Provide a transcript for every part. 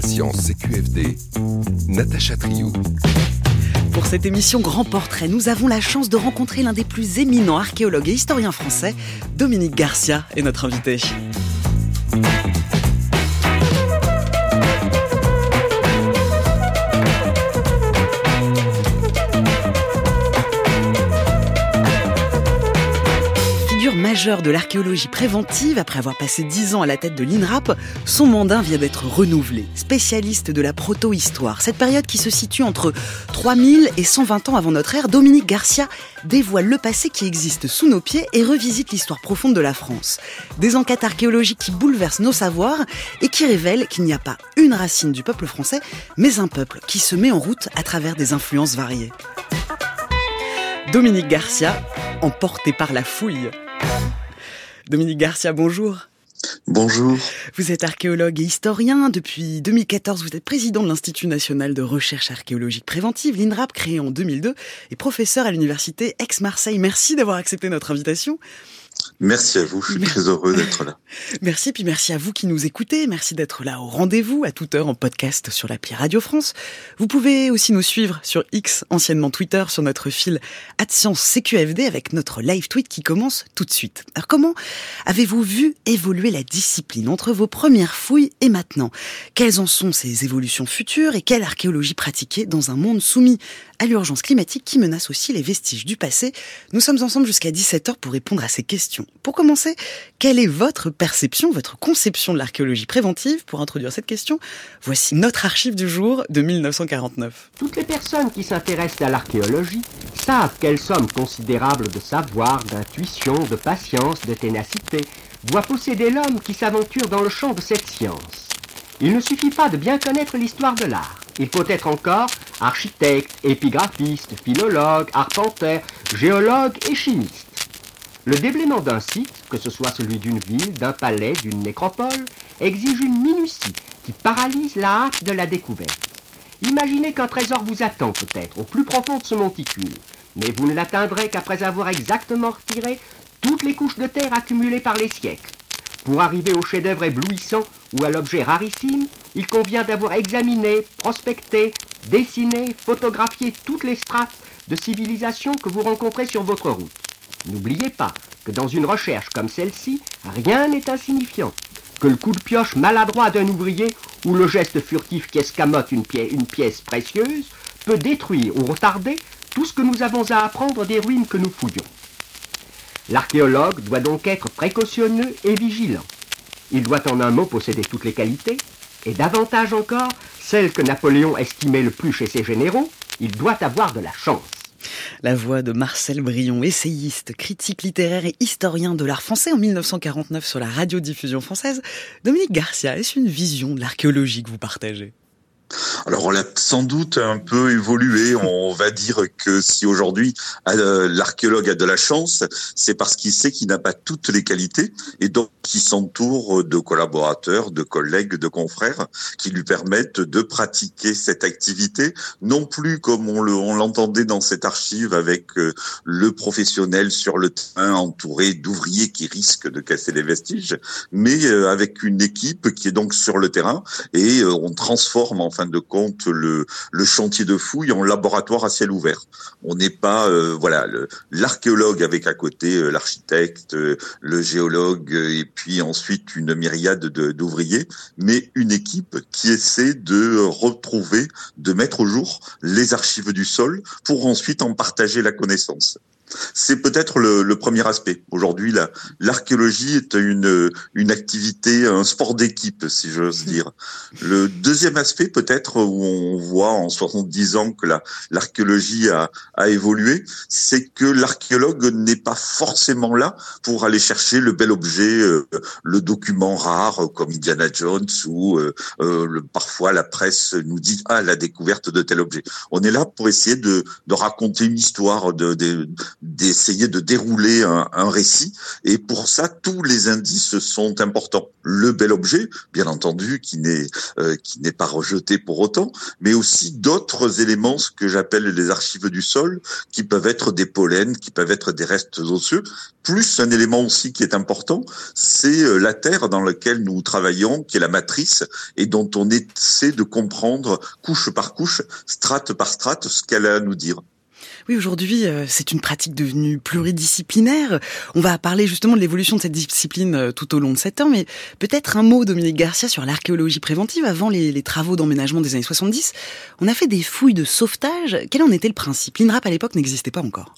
Science CQFD, Natacha Triou. Pour cette émission Grand Portrait, nous avons la chance de rencontrer l'un des plus éminents archéologues et historiens français. Dominique Garcia est notre invité. De l'archéologie préventive, après avoir passé dix ans à la tête de l'INRAP, son mandat vient d'être renouvelé. Spécialiste de la proto-histoire, cette période qui se situe entre 3000 et 120 ans avant notre ère, Dominique Garcia dévoile le passé qui existe sous nos pieds et revisite l'histoire profonde de la France. Des enquêtes archéologiques qui bouleversent nos savoirs et qui révèlent qu'il n'y a pas une racine du peuple français, mais un peuple qui se met en route à travers des influences variées. Dominique Garcia, emporté par la fouille. Dominique Garcia, bonjour. Bonjour. Vous êtes archéologue et historien. Depuis 2014, vous êtes président de l'Institut national de recherche archéologique préventive, l'INRAP, créé en 2002, et professeur à l'université Aix-Marseille. Merci d'avoir accepté notre invitation. Merci à vous, je suis très heureux d'être là. Merci, puis merci à vous qui nous écoutez. Merci d'être là au rendez-vous à toute heure en podcast sur l'appli Radio France. Vous pouvez aussi nous suivre sur X, anciennement Twitter, sur notre fil CQFD avec notre live tweet qui commence tout de suite. Alors comment avez-vous vu évoluer la discipline entre vos premières fouilles et maintenant? Quelles en sont ces évolutions futures et quelle archéologie pratiquer dans un monde soumis à l'urgence climatique qui menace aussi les vestiges du passé? Nous sommes ensemble jusqu'à 17h pour répondre à ces questions. Pour commencer, quelle est votre perception, votre conception de l'archéologie préventive Pour introduire cette question, voici notre archive du jour de 1949. Toutes les personnes qui s'intéressent à l'archéologie savent quelle somme considérable de savoir, d'intuition, de patience, de ténacité doit posséder l'homme qui s'aventure dans le champ de cette science. Il ne suffit pas de bien connaître l'histoire de l'art. Il faut être encore architecte, épigraphiste, philologue, arpenteur, géologue et chimiste. Le déblaiement d'un site, que ce soit celui d'une ville, d'un palais, d'une nécropole, exige une minutie qui paralyse la hâte de la découverte. Imaginez qu'un trésor vous attend peut-être au plus profond de ce monticule, mais vous ne l'atteindrez qu'après avoir exactement retiré toutes les couches de terre accumulées par les siècles. Pour arriver au chef-d'œuvre éblouissant ou à l'objet rarissime, il convient d'avoir examiné, prospecté, dessiné, photographié toutes les strates de civilisation que vous rencontrez sur votre route. N'oubliez pas que dans une recherche comme celle-ci, rien n'est insignifiant, que le coup de pioche maladroit d'un ouvrier ou le geste furtif qui escamote une, pièce précieuse peut détruire ou retarder tout ce que nous avons à apprendre des ruines que nous fouillons. L'archéologue doit donc être précautionneux et vigilant. Il doit en un mot posséder toutes les qualités, et davantage encore, celles que Napoléon estimait le plus chez ses généraux, il doit avoir de la chance. La voix de Marcel Brion, essayiste, critique littéraire et historien de l'art français en 1949 sur la radiodiffusion française. Dominique Garcia, est-ce une vision de l'archéologie que vous partagez? Alors on a sans doute un peu évolué. On va dire que si aujourd'hui euh, l'archéologue a de la chance, c'est parce qu'il sait qu'il n'a pas toutes les qualités et donc il s'entoure de collaborateurs, de collègues, de confrères qui lui permettent de pratiquer cette activité, non plus comme on l'entendait dans cette archive avec euh, le professionnel sur le terrain entouré d'ouvriers qui risquent de casser les vestiges, mais euh, avec une équipe qui est donc sur le terrain et on transforme en fin de compte le, chantier de fouille en laboratoire à ciel ouvert. On n'est pas euh, voilà l'archéologue avec à côté euh, l'architecte, euh, le géologue et puis ensuite une myriade d'ouvriers, mais une équipe qui essaie de retrouver, de mettre au jour les archives du sol pour ensuite en partager la connaissance. C'est peut-être le, le, premier aspect. Aujourd'hui, l'archéologie est une, une activité, un sport d'équipe, si j'ose dire. Le deuxième aspect, peut-être, où on voit en 70 ans que l'archéologie a, a évolué, c'est que l'archéologue n'est pas forcément là pour aller chercher le bel objet, euh, le document rare, comme Indiana Jones, ou euh, euh, parfois la presse nous dit ah la découverte de tel objet. On est là pour essayer de, de raconter une histoire, de, de d'essayer de dérouler un, un, récit. Et pour ça, tous les indices sont importants. Le bel objet, bien entendu, qui n'est euh, qui n'est pas rejeté pour autant, mais aussi d'autres éléments, ce que j'appelle les archives du sol, qui peuvent être des pollens, qui peuvent être des restes osseux. Plus un élément aussi qui est important, c'est euh, la terre dans laquelle nous travaillons, qui est la matrice, et dont on essaie de comprendre couche par couche, strate par strate, ce qu'elle a à nous dire. Oui, aujourd'hui, euh, c'est une pratique devenue pluridisciplinaire. On va parler justement de l'évolution de cette discipline euh, tout au long de cet ans, mais peut-être un mot, Dominique Garcia, sur l'archéologie préventive. Avant les, les travaux d'emménagement des années 70, on a fait des fouilles de sauvetage. Quel en était le principe? L'INRAP à l'époque n'existait pas encore.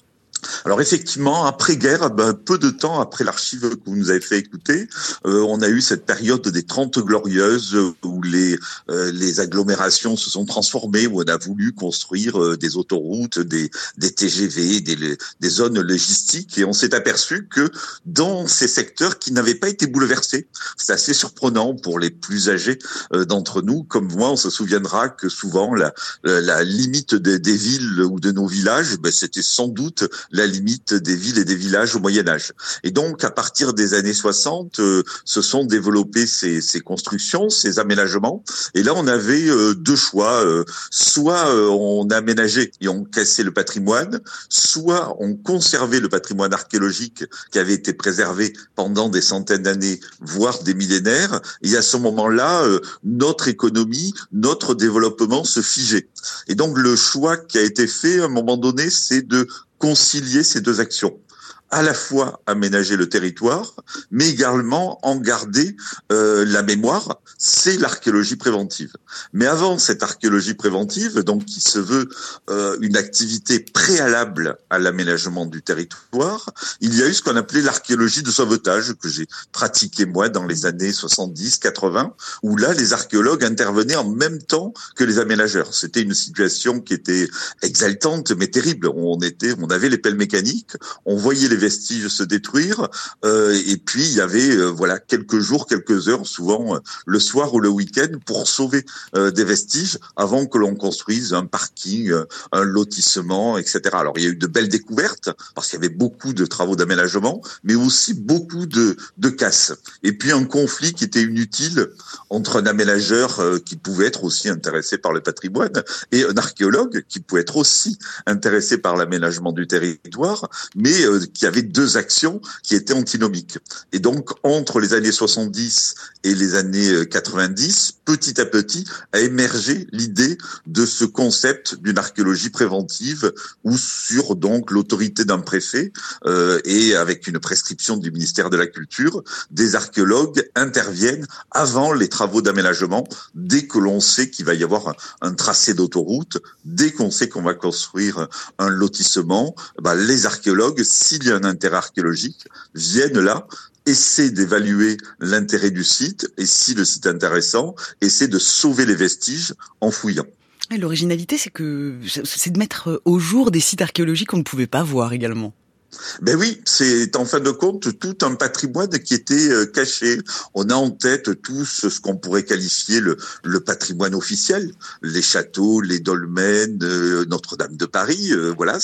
Alors effectivement, après-guerre, ben, peu de temps après l'archive que vous nous avez fait écouter, euh, on a eu cette période des Trente Glorieuses où les, euh, les agglomérations se sont transformées, où on a voulu construire euh, des autoroutes, des, des TGV, des, des zones logistiques, et on s'est aperçu que dans ces secteurs qui n'avaient pas été bouleversés, c'est assez surprenant pour les plus âgés d'entre nous, comme moi, on se souviendra que souvent la, la, limite des, des, villes ou de nos villages, ben, c'était sans doute la limite des villes et des villages au Moyen Âge. Et donc, à partir des années 60, euh, se sont développées ces, ces, constructions, ces aménagements. Et là, on avait euh, deux choix. Euh, soit on aménageait et on cassait le patrimoine, soit on conservait le patrimoine archéologique qui avait été préservé pendant des centaines d'années, voire des millénaires. Et à ce moment-là, notre économie, notre développement se figeait. Et donc, le choix qui a été fait à un moment donné, c'est de concilier ces deux actions à la fois aménager le territoire, mais également en garder euh, la mémoire. C'est l'archéologie préventive. Mais avant cette archéologie préventive, donc qui se veut euh, une activité préalable à l'aménagement du territoire, il y a eu ce qu'on appelait l'archéologie de sauvetage que j'ai pratiqué moi dans les années 70-80, où là les archéologues intervenaient en même temps que les aménageurs. C'était une situation qui était exaltante mais terrible. On était, on avait les pelles mécaniques, on voyait les vestiges se détruire. Euh, et puis il y avait euh, voilà quelques jours, quelques heures, souvent euh, le soir ou le week-end, pour sauver des vestiges avant que l'on construise un parking, un lotissement, etc. Alors il y a eu de belles découvertes parce qu'il y avait beaucoup de travaux d'aménagement, mais aussi beaucoup de, de casses. Et puis un conflit qui était inutile entre un aménageur qui pouvait être aussi intéressé par le patrimoine et un archéologue qui pouvait être aussi intéressé par l'aménagement du territoire, mais qui avait avait deux actions qui étaient antinomiques. Et donc, entre les années 70 et les années 90, euh, petit à petit, a émergé l'idée de ce concept d'une archéologie préventive où sur donc l'autorité d'un préfet euh, et avec une prescription du ministère de la Culture, des archéologues interviennent avant les travaux d'aménagement, dès que l'on sait qu'il va y avoir un, tracé d'autoroute, dès qu'on sait qu'on va construire un lotissement, bah, les archéologues, s'il y a un intérêt archéologique, viennent là essaient d'évaluer l'intérêt du site et si le site est intéressant, essaient de sauver les vestiges en fouillant. L'originalité, c'est que c'est de mettre au jour des sites archéologiques qu'on ne pouvait pas voir également. Ben oui, c'est en fin de compte tout un patrimoine qui était euh, caché. On a en tête tout ce qu'on pourrait qualifier le, le, patrimoine officiel, les châteaux, les dolmens, euh, Notre-Dame de Paris, euh, voilà,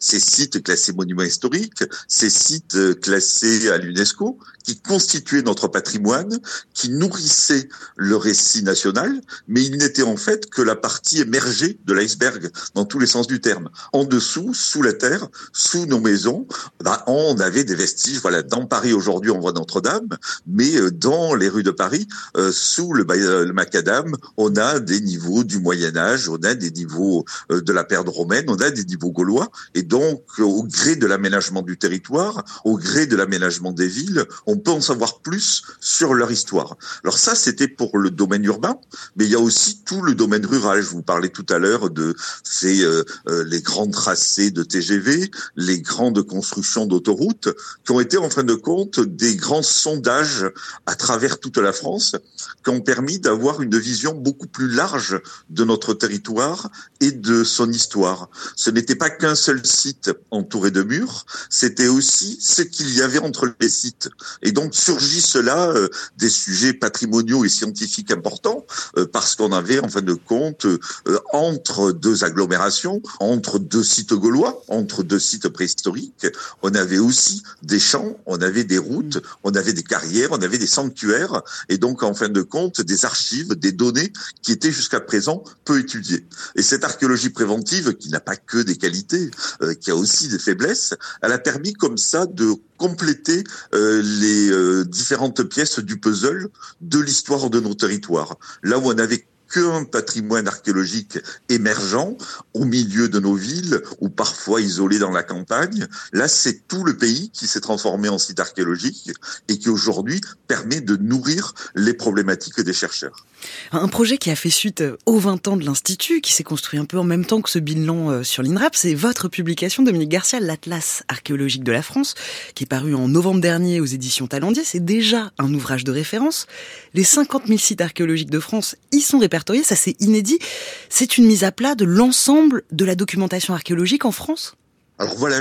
ces sites classés monuments historiques, ces sites classés à l'UNESCO, qui constituaient notre patrimoine, qui nourrissaient le récit national, mais il n'était en fait que la partie émergée de l'iceberg, dans tous les sens du terme. En dessous, sous la terre, sous nos maisons, on avait des vestiges. Voilà, dans Paris aujourd'hui, on voit Notre-Dame, mais euh, dans les rues de Paris, euh, sous le, le, macadam, on a des niveaux du Moyen Âge, on a des niveaux euh, de la période romaine, on a des niveaux gaulois, et donc au gré de l'aménagement du territoire, au gré de l'aménagement des villes, on peut en savoir plus sur leur histoire. Alors ça, c'était pour le domaine urbain, mais il y a aussi tout le domaine rural. Je vous parlais tout à l'heure de ces les grands tracés de TGV, les grandes construction d'autoroutes qui ont été en fin de compte des grands sondages à travers toute la France qui ont permis d'avoir une vision beaucoup plus large de notre territoire et de son histoire. Ce n'était pas qu'un seul site entouré de murs, c'était aussi ce qu'il y avait entre les sites. Et donc surgit cela euh, des sujets patrimoniaux et scientifiques importants euh, parce qu'on avait en fin de compte euh, entre deux agglomérations, entre deux sites gaulois, entre deux sites préhistoriques, on avait aussi des champs, on avait des routes, on avait des carrières, on avait des sanctuaires, et donc en fin de compte des archives, des données qui étaient jusqu'à présent peu étudiées. Et cette archéologie préventive, qui n'a pas que des qualités, euh, qui a aussi des faiblesses, elle a permis comme ça de compléter euh, les euh, différentes pièces du puzzle de l'histoire de nos territoires. Là où on avait qu'un patrimoine archéologique émergent au milieu de nos villes ou parfois isolé dans la campagne. Là, c'est tout le pays qui s'est transformé en site archéologique et qui aujourd'hui permet de nourrir les problématiques des chercheurs. Un projet qui a fait suite aux 20 ans de l'Institut, qui s'est construit un peu en même temps que ce bilan euh, sur l'INRAP, c'est votre publication, Dominique Garcia, l'Atlas archéologique de la France, qui est paru en novembre dernier aux éditions Talendier. C'est déjà un ouvrage de référence. Les 50 000 sites archéologiques de France y sont répartis ça c'est inédit. C'est une mise à plat de l'ensemble de la documentation archéologique en France? Alors voilà,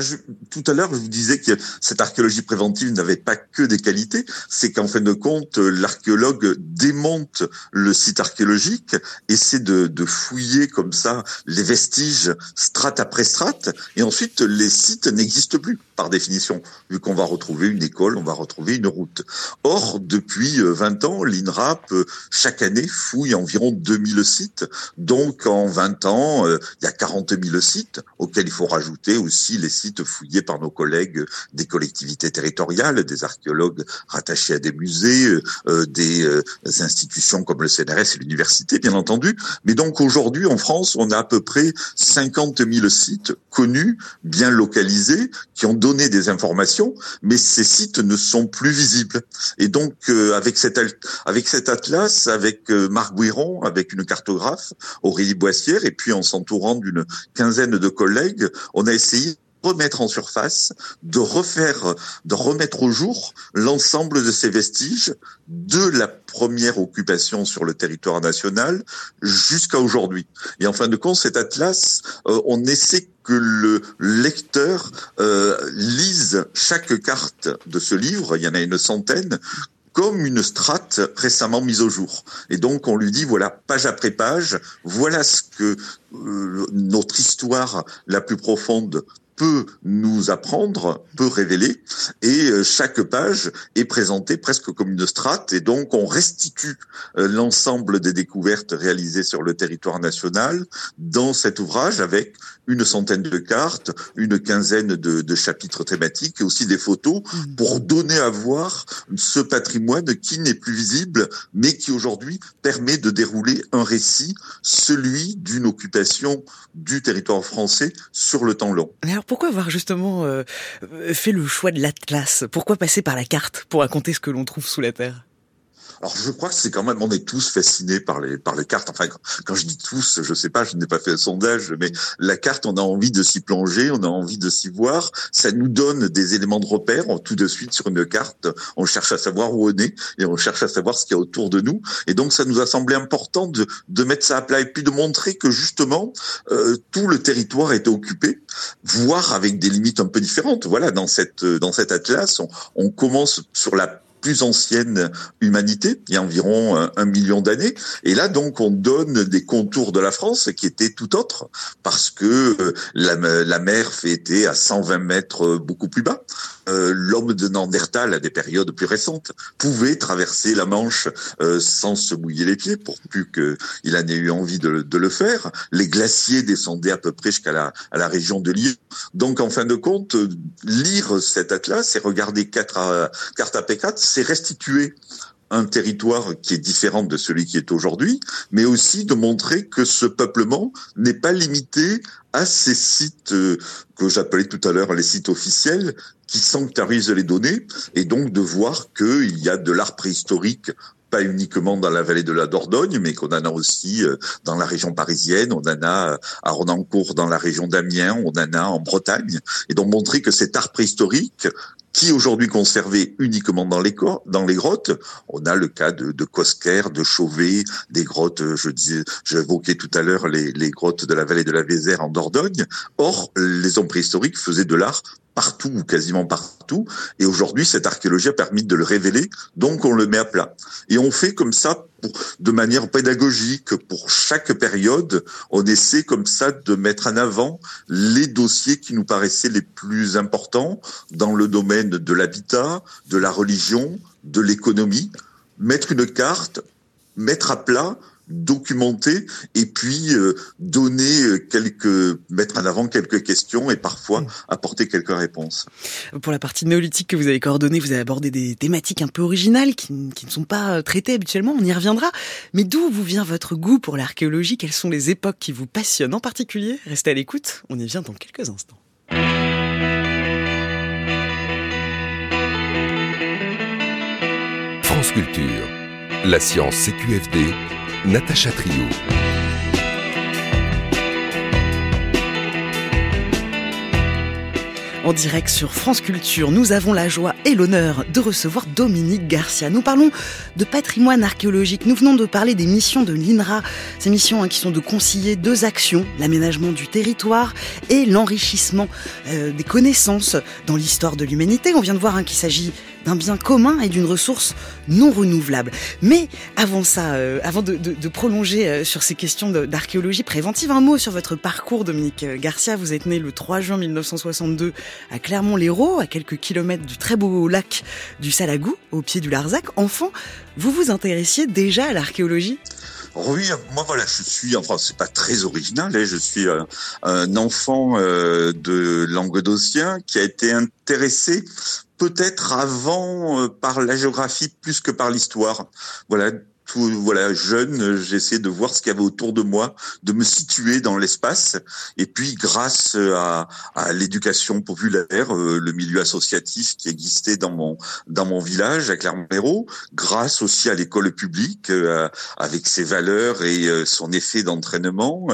tout à l'heure, je vous disais que cette archéologie préventive n'avait pas que des qualités, c'est qu'en fin de compte, l'archéologue démonte le site archéologique, essaie de, de, fouiller comme ça les vestiges strate après strate, et ensuite les sites n'existent plus par définition, vu qu'on va retrouver une école, on va retrouver une route. Or, depuis 20 ans, l'INRAP, chaque année, fouille environ 2000 sites, donc en 20 ans, euh, il y a 40 000 sites, auxquels il faut rajouter aussi les sites fouillés par nos collègues des collectivités territoriales, des archéologues rattachés à des musées, euh, euh, des euh, institutions comme le CNRS et l'université, bien entendu. Mais donc aujourd'hui, en France, on a à peu près 50 000 sites connus, bien localisés, qui ont donné des informations, mais ces sites ne sont plus visibles. Et donc, avec, cet, avec cet atlas, avec Marc Bouiron, avec une cartographe, Aurélie Boissière, et puis en s'entourant d'une quinzaine de collègues, on a essayé remettre en surface, de refaire, de remettre au jour l'ensemble de ces vestiges de la première occupation sur le territoire national jusqu'à aujourd'hui. Et en fin de compte, cet atlas, euh, on essaie que le lecteur euh, lise chaque carte de ce livre, il y en a une centaine, comme une strate récemment mise au jour. Et donc on lui dit voilà page après page, voilà ce que euh, notre histoire la plus profonde peut nous apprendre, peut révéler, et euh, chaque page est présentée presque comme une strate, et donc on restitue euh, l'ensemble des découvertes réalisées sur le territoire national dans cet ouvrage avec une centaine de cartes, une quinzaine de, de chapitres thématiques et aussi des photos mmh. pour donner à voir ce patrimoine qui n'est plus visible, mais qui aujourd'hui permet de dérouler un récit, celui d'une occupation du territoire français sur le temps long pourquoi avoir justement euh, fait le choix de l'atlas? Pourquoi passer par la carte pour raconter ce que l'on trouve sous la Terre? Alors je crois que c'est quand même, on est tous fascinés par les par les cartes. Enfin, quand, je dis tous, je sais pas, je n'ai pas fait un sondage, mais la carte, on a envie de s'y plonger, on a envie de s'y voir. Ça nous donne des éléments de repère. tout de suite sur une carte, on cherche à savoir où on est et on cherche à savoir ce qu'il y a autour de nous. Et donc ça nous a semblé important de de mettre ça à plat et puis de montrer que justement euh, tout le territoire était occupé, voire avec des limites un peu différentes. Voilà, dans cette dans cet atlas, on, on commence sur la plus ancienne humanité, il y a environ euh, un, million d'années. Et là, donc, on donne des contours de la France qui étaient tout autres, parce que euh, la, la mer était à 120 mètres euh, beaucoup plus bas. L'homme de Nandertal, à des périodes plus récentes, pouvait traverser la Manche sans se mouiller les pieds, pour plus qu'il en ait eu envie de, le faire. Les glaciers descendaient à peu près jusqu'à la, à région de Lyon. Donc, en fin de compte, lire cet atlas et regarder quatre cartes à P4, c'est restituer un territoire qui est différent de celui qui est aujourd'hui, mais aussi de montrer que ce peuplement n'est pas limité à ces sites euh, que j'appelais tout à l'heure les sites officiels qui sanctuarisent les données, et donc de voir qu'il y a de l'art préhistorique pas uniquement dans la vallée de la Dordogne, mais qu'on en a aussi euh, dans la région parisienne, on en a à Renancourt dans la région d'Amiens, on en a en Bretagne, et donc montrer que cet art préhistorique qui aujourd'hui conservé uniquement dans les, dans les grottes. On a le cas de, de Cosquer, de Chauvet, des grottes, je disais, j'évoquais tout à l'heure les, les grottes de la vallée de la Vézère en Dordogne. Or, les hommes préhistoriques faisaient de l'art partout ou quasiment partout. Et aujourd'hui, cette archéologie a permis de le révéler, donc on le met à plat. Et on fait comme ça de manière pédagogique. Pour chaque période, on essaie comme ça de mettre en avant les dossiers qui nous paraissaient les plus importants dans le domaine de l'habitat, de la religion, de l'économie, mettre une carte, mettre à plat documenter et puis euh, donner euh, quelques mettre en avant quelques questions et parfois mm. apporter quelques réponses. Pour la partie néolithique que vous avez coordonnée, vous avez abordé des thématiques un peu originales qui, qui ne sont pas euh, traitées habituellement, on y reviendra. Mais d'où vous vient votre goût pour l'archéologie? Quelles sont les époques qui vous passionnent en particulier? Restez à l'écoute, on y vient dans quelques instants. France Culture, la science CQFD Natacha Trio. En direct sur France Culture, nous avons la joie et l'honneur de recevoir Dominique Garcia. Nous parlons de patrimoine archéologique. Nous venons de parler des missions de l'INRA, ces missions hein, qui sont de concilier deux actions, l'aménagement du territoire et l'enrichissement euh, des connaissances dans l'histoire de l'humanité. On vient de voir hein, qu'il s'agit d'un bien commun et d'une ressource non renouvelable. Mais avant ça, euh, avant de, prolonger euh, sur ces questions d'archéologie préventive, un mot sur votre parcours, Dominique euh, Garcia. Vous êtes né le 3 juin 1962 à Clermont-Lérault, à quelques kilomètres du très beau lac du Salagou, au pied du Larzac. Enfant, vous vous intéressiez déjà à l'archéologie? Oui, moi voilà, je suis, enfin c'est pas très original, hein, je suis un enfant de Languedocien qui a été intéressé peut-être avant euh, par la géographie plus que par l'histoire. Voilà, tout, voilà, jeune, j'essaie de voir ce qu'il y avait autour de moi, de me situer dans l'espace. Et puis, grâce à, à l'éducation populaire, euh, le milieu associatif qui existait dans mon dans mon village à Clermont-Ferrand, grâce aussi à l'école publique euh, avec ses valeurs et euh, son effet d'entraînement,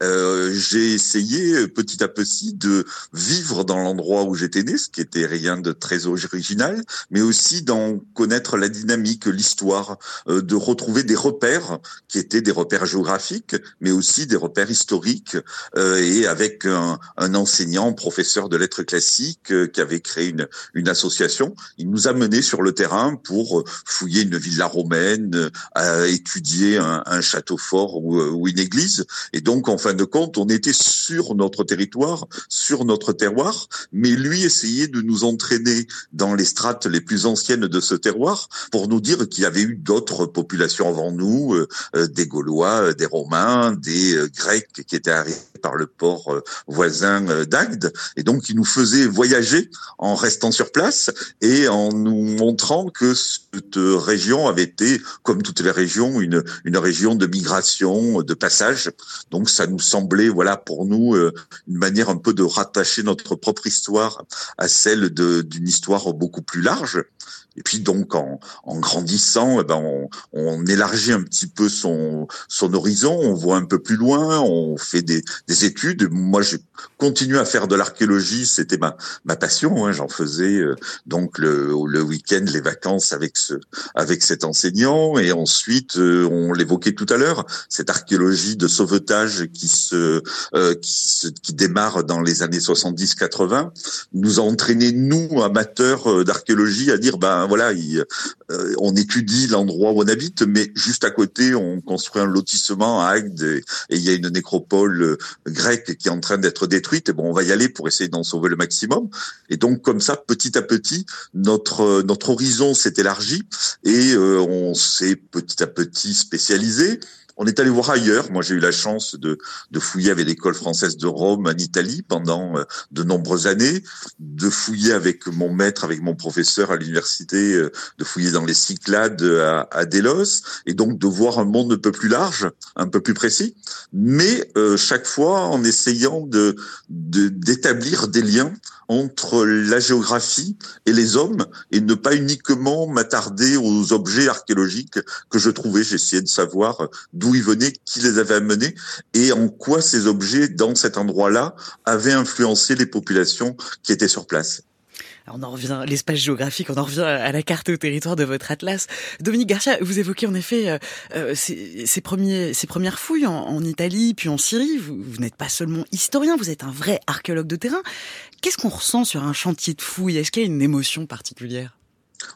j'ai essayé petit à petit de vivre dans l'endroit où j'étais né, ce qui était rien de très original, mais aussi d'en connaître la dynamique, l'histoire, de retrouver des repères qui étaient des repères géographiques, mais aussi des repères historiques. Euh, et avec un, un, enseignant, professeur de lettres classiques, euh, qui avait créé une, une association, il nous a menés sur le terrain pour fouiller une villa romaine, à étudier un, un château fort ou, ou, une église. Et donc, en fin de compte, on était sur notre territoire, sur notre terroir, mais lui essayait de nous entraîner dans les strates les plus anciennes de ce terroir pour nous dire qu'il y avait eu d'autres populations avant nous, euh, euh, des Gaulois, euh, des Romains, des Grecs qui étaient arrivés par le port voisin d'Agde, et donc qui nous faisait voyager en restant sur place et en nous montrant que cette région avait été, comme toutes les régions, une, une région de migration, de passage. Donc ça nous semblait, voilà, pour nous, une manière un peu de rattacher notre propre histoire à celle d'une histoire beaucoup plus large. Et puis donc en, en grandissant, eh ben on, on, élargit un petit peu son, son horizon, on voit un peu plus loin, on fait des, des études. Moi, j'ai continué à faire de l'archéologie, c'était ma, ma passion. Hein. J'en faisais euh, donc le, le week-end, les vacances avec ce avec cet enseignant. Et ensuite, euh, on l'évoquait tout à l'heure, cette archéologie de sauvetage qui se, euh, qui, qui démarre dans les années 70-80 nous a entraîné nous amateurs d'archéologie à dire ben voilà, euh, on étudie l'endroit où on habite, mais juste à côté, on construit un lotissement à Agde et, il y a une nécropole euh, grecque qui est en train d'être détruite. Et bon, on va y aller pour essayer d'en sauver le maximum. Et donc, comme ça, petit à petit, notre euh, notre horizon s'est élargi et on s'est petit à petit spécialisé. On est allé voir ailleurs. Moi, j'ai eu la chance de, de fouiller avec l'école française de Rome en Italie pendant euh, de nombreuses années, de fouiller avec mon maître, avec mon professeur à l'université, euh, de fouiller dans les Cyclades à, à, Delos, et donc de voir un monde un peu plus large, un peu plus précis, mais euh, chaque fois en essayant de d'établir des liens entre la géographie et les hommes et ne pas uniquement m'attarder aux objets archéologiques que je trouvais. J'essayais de savoir d'où ils venaient, qui les avait amenés et en quoi ces objets dans cet endroit-là avaient influencé les populations qui étaient sur place on en revient l'espace géographique, on en revient à la carte au territoire de votre atlas. Dominique Garcia, vous évoquez en effet euh, euh, ces, premiers, ces premières fouilles en, Italie, puis en Syrie. Vous, vous n'êtes pas seulement historien, vous êtes un vrai archéologue de terrain. Qu'est-ce qu'on ressent sur un chantier de fouilles? Est-ce qu'il y a une émotion particulière?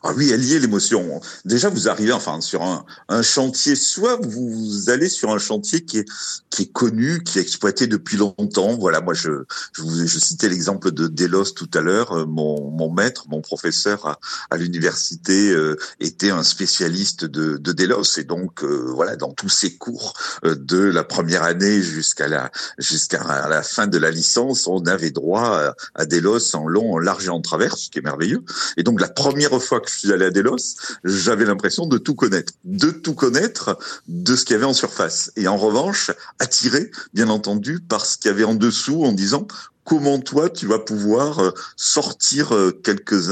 Ah oui, est l'émotion. Déjà, vous arrivez enfin sur un, un, chantier, soit vous allez sur un chantier qui est qui est connu, qui est exploité depuis longtemps. Voilà, moi je je, vous, je citais l'exemple de Delos tout à l'heure. Euh, mon, mon maître, mon professeur à, à l'université euh, était un spécialiste de, de Delos et donc euh, voilà dans tous ses cours de la première année jusqu'à la jusqu'à la fin de la licence, on avait droit à, à Delos en long, en large et en travers, ce qui est merveilleux. Et donc la première fois que je suis allé à Delos, j'avais l'impression de tout connaître, de tout connaître de ce qu'il y avait en surface. Et en revanche, attiré, bien entendu, par ce qu'il y avait en dessous, en disant comment toi tu vas pouvoir euh, sortir euh, quelques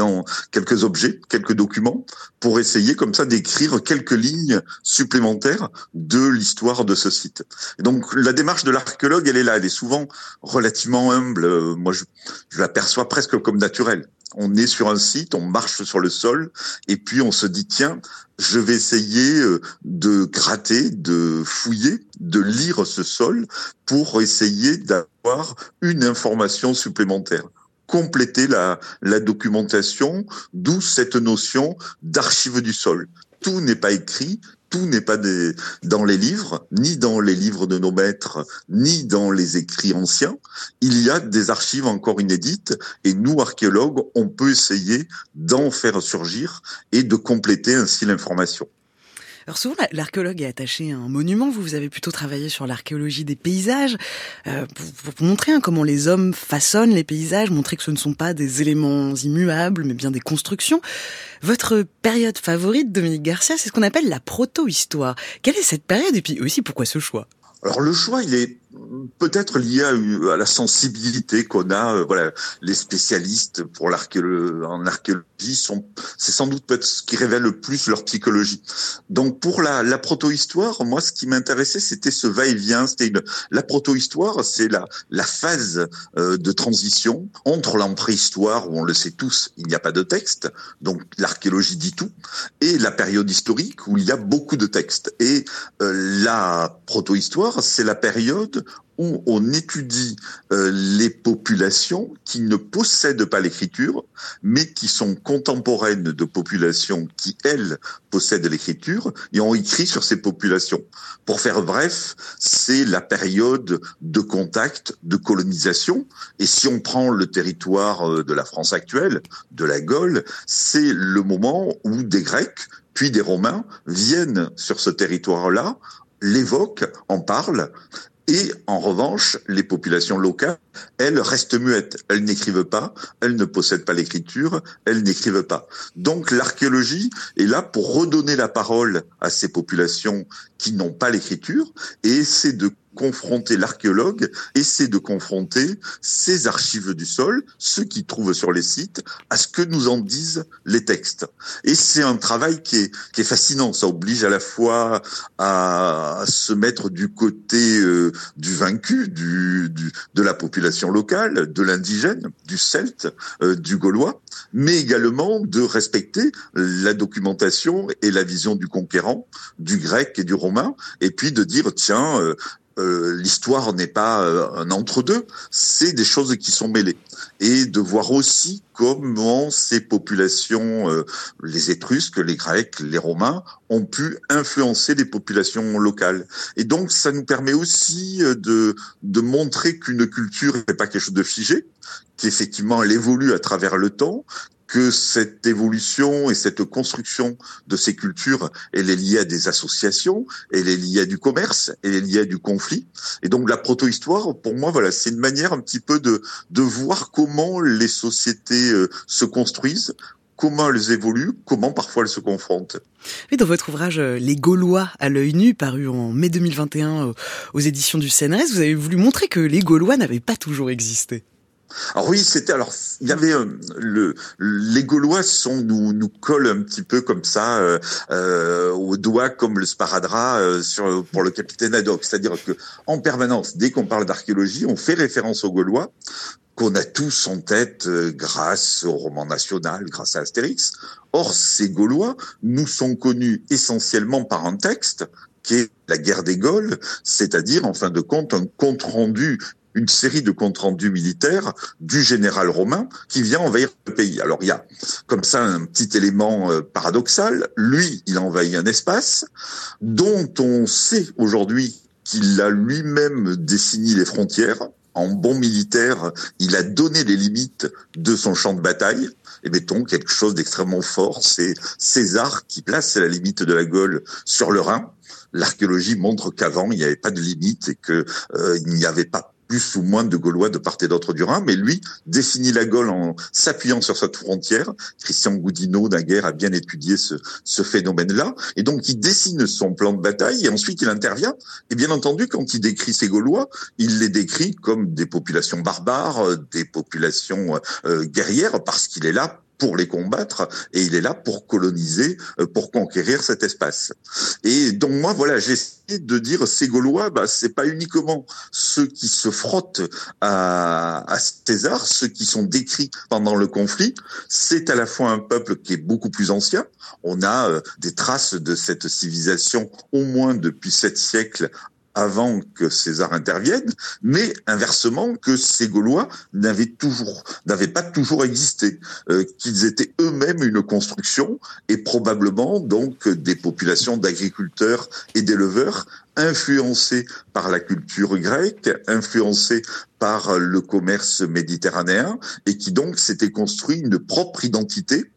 quelques objets, quelques documents pour essayer comme ça d'écrire quelques lignes supplémentaires de l'histoire de ce site. donc la démarche de l'archéologue, elle est là, elle est souvent relativement humble. Euh, moi, je, je l'aperçois presque comme naturelle on est sur un site, on marche sur le sol, et puis on se dit tiens, je vais essayer euh, de gratter, de fouiller, de lire ce sol pour essayer d'avoir une information supplémentaire compléter la, la documentation, d'où cette notion d'archive du sol. Tout n'est pas écrit, tout n'est pas des, dans les livres, ni dans les livres de nos maîtres, ni dans les écrits anciens. Il y a des archives encore inédites et nous, archéologues, on peut essayer d'en faire surgir et de compléter ainsi l'information. Alors souvent, l'archéologue est attaché à un monument. Vous, vous avez plutôt travaillé sur l'archéologie des paysages euh, pour, montrer hein, comment les hommes façonnent les paysages, montrer que ce ne sont pas des éléments immuables, mais bien des constructions. Votre période favorite, Dominique Garcia, c'est ce qu'on appelle la proto-histoire. Quelle est cette période et puis aussi pourquoi ce choix? Alors le choix, il est peut-être lié à, la sensibilité qu'on a. Euh, voilà, les spécialistes pour l'archéologie, en archéologie sont, c'est sans doute peut-être ce qui révèle le plus leur psychologie. Donc pour la, la proto-histoire, moi, ce qui m'intéressait, c'était ce va-et-vient. C'était une, la proto-histoire, c'est la, la phase euh, de transition entre l'empréhistoire où on le sait tous, il n'y a pas de texte, donc l'archéologie dit tout, et la période historique où il y a beaucoup de textes. Et euh, la proto-histoire, c'est la période où on étudie euh, les populations qui ne possèdent pas l'écriture, mais qui sont contemporaines de populations qui, elles, possèdent l'écriture et ont écrit sur ces populations. Pour faire bref, c'est la période de contact, de colonisation. Et si on prend le territoire euh, de la France actuelle, de la Gaule, c'est le moment où des Grecs puis des Romains viennent sur ce territoire-là l'évoquent, en parlent, et en revanche, les populations locales, elles restent muettes. Elles n'écrivent pas, elles ne possèdent pas l'écriture, elles n'écrivent pas. Donc l'archéologie est là pour redonner la parole à ces populations qui n'ont pas l'écriture et c'est de confronter l'archéologue, essaie de confronter ces archives du sol, ceux qui trouvent sur les sites, à ce que nous en disent les textes. Et c'est un travail qui est, qui est fascinant. Ça oblige à la fois à, se mettre du côté euh, du vaincu, du, du, de la population locale, de l'indigène, du celte, euh, du gaulois, mais également de respecter la documentation et la vision du conquérant, du grec et du romain, et puis de dire, tiens, euh, euh, l'histoire n'est pas euh, un entre-deux, c'est des choses qui sont mêlées. Et de voir aussi comment ces populations, euh, les Étrusques, les Grecs, les Romains, ont pu influencer les populations locales. Et donc, ça nous permet aussi de, de montrer qu'une culture n'est pas quelque chose de figé, qu'effectivement elle évolue à travers le temps, que cette évolution et cette construction de ces cultures, elle est liée à des associations, elle est liée à du commerce, elle est liée à du conflit. Et donc la proto-histoire, pour moi, voilà, c'est une manière un petit peu de, de voir comment les sociétés euh, se construisent, comment elles évoluent, comment parfois elles se confrontent. Oui, dans votre ouvrage euh, Les Gaulois à l'œil nu, paru en mai 2021 euh, aux éditions du CNRS, vous avez voulu montrer que les Gaulois n'avaient pas toujours existé. Alors oui, c'était alors il y avait euh, le les Gaulois sont nous nous collent un petit peu comme ça euh, euh au doigt comme le sparadrap pour le capitaine Haddock, c'est-à-dire que en permanence dès qu'on parle d'archéologie, on fait référence aux Gaulois qu'on a tous en tête grâce au roman national, grâce à Astérix. Or ces Gaulois nous sont connus essentiellement par un texte qui est la guerre des Gaules, c'est-à-dire en fin de compte un compte rendu une série de comptes rendus militaires du général romain qui vient envahir le pays. Alors il y a comme ça un petit élément euh, paradoxal. Lui, il envahit un espace dont on sait aujourd'hui qu'il a lui-même dessiné les frontières. En bon militaire, il a donné les limites de son champ de bataille. Et mettons quelque chose d'extrêmement fort, c'est César qui place la limite de la Gaule sur le Rhin l'archéologie montre qu'avant il n'y avait pas de limite et que euh, il n'y avait pas plus ou moins de Gaulois de part et d'autre du Rhin, mais lui définit la Gaule en s'appuyant sur cette frontière. Christian Goudineau, guerre a bien étudié ce, ce phénomène-là, et donc il dessine son plan de bataille, et ensuite il intervient. Et bien entendu, quand il décrit ces Gaulois, il les décrit comme des populations barbares, des populations euh, guerrières, parce qu'il est là pour les combattre et il est là pour coloniser, euh, pour conquérir cet espace. Et donc moi voilà, j'essaie de dire ces Gaulois, bah c'est pas uniquement ceux qui se frottent à, à César, ceux qui sont décrits pendant le conflit, c'est à la fois un peuple qui est beaucoup plus ancien. On a euh, des traces de cette civilisation au moins depuis sept siècles avant que César intervienne, mais inversement que ces Gaulois n'avaient toujours, n'avaient pas toujours existé, euh, qu'ils étaient eux-mêmes une construction et probablement donc des populations d'agriculteurs et d'éleveurs influencés par la culture grecque, influencés par le commerce méditerranéen et qui donc s'étaient construit une propre identité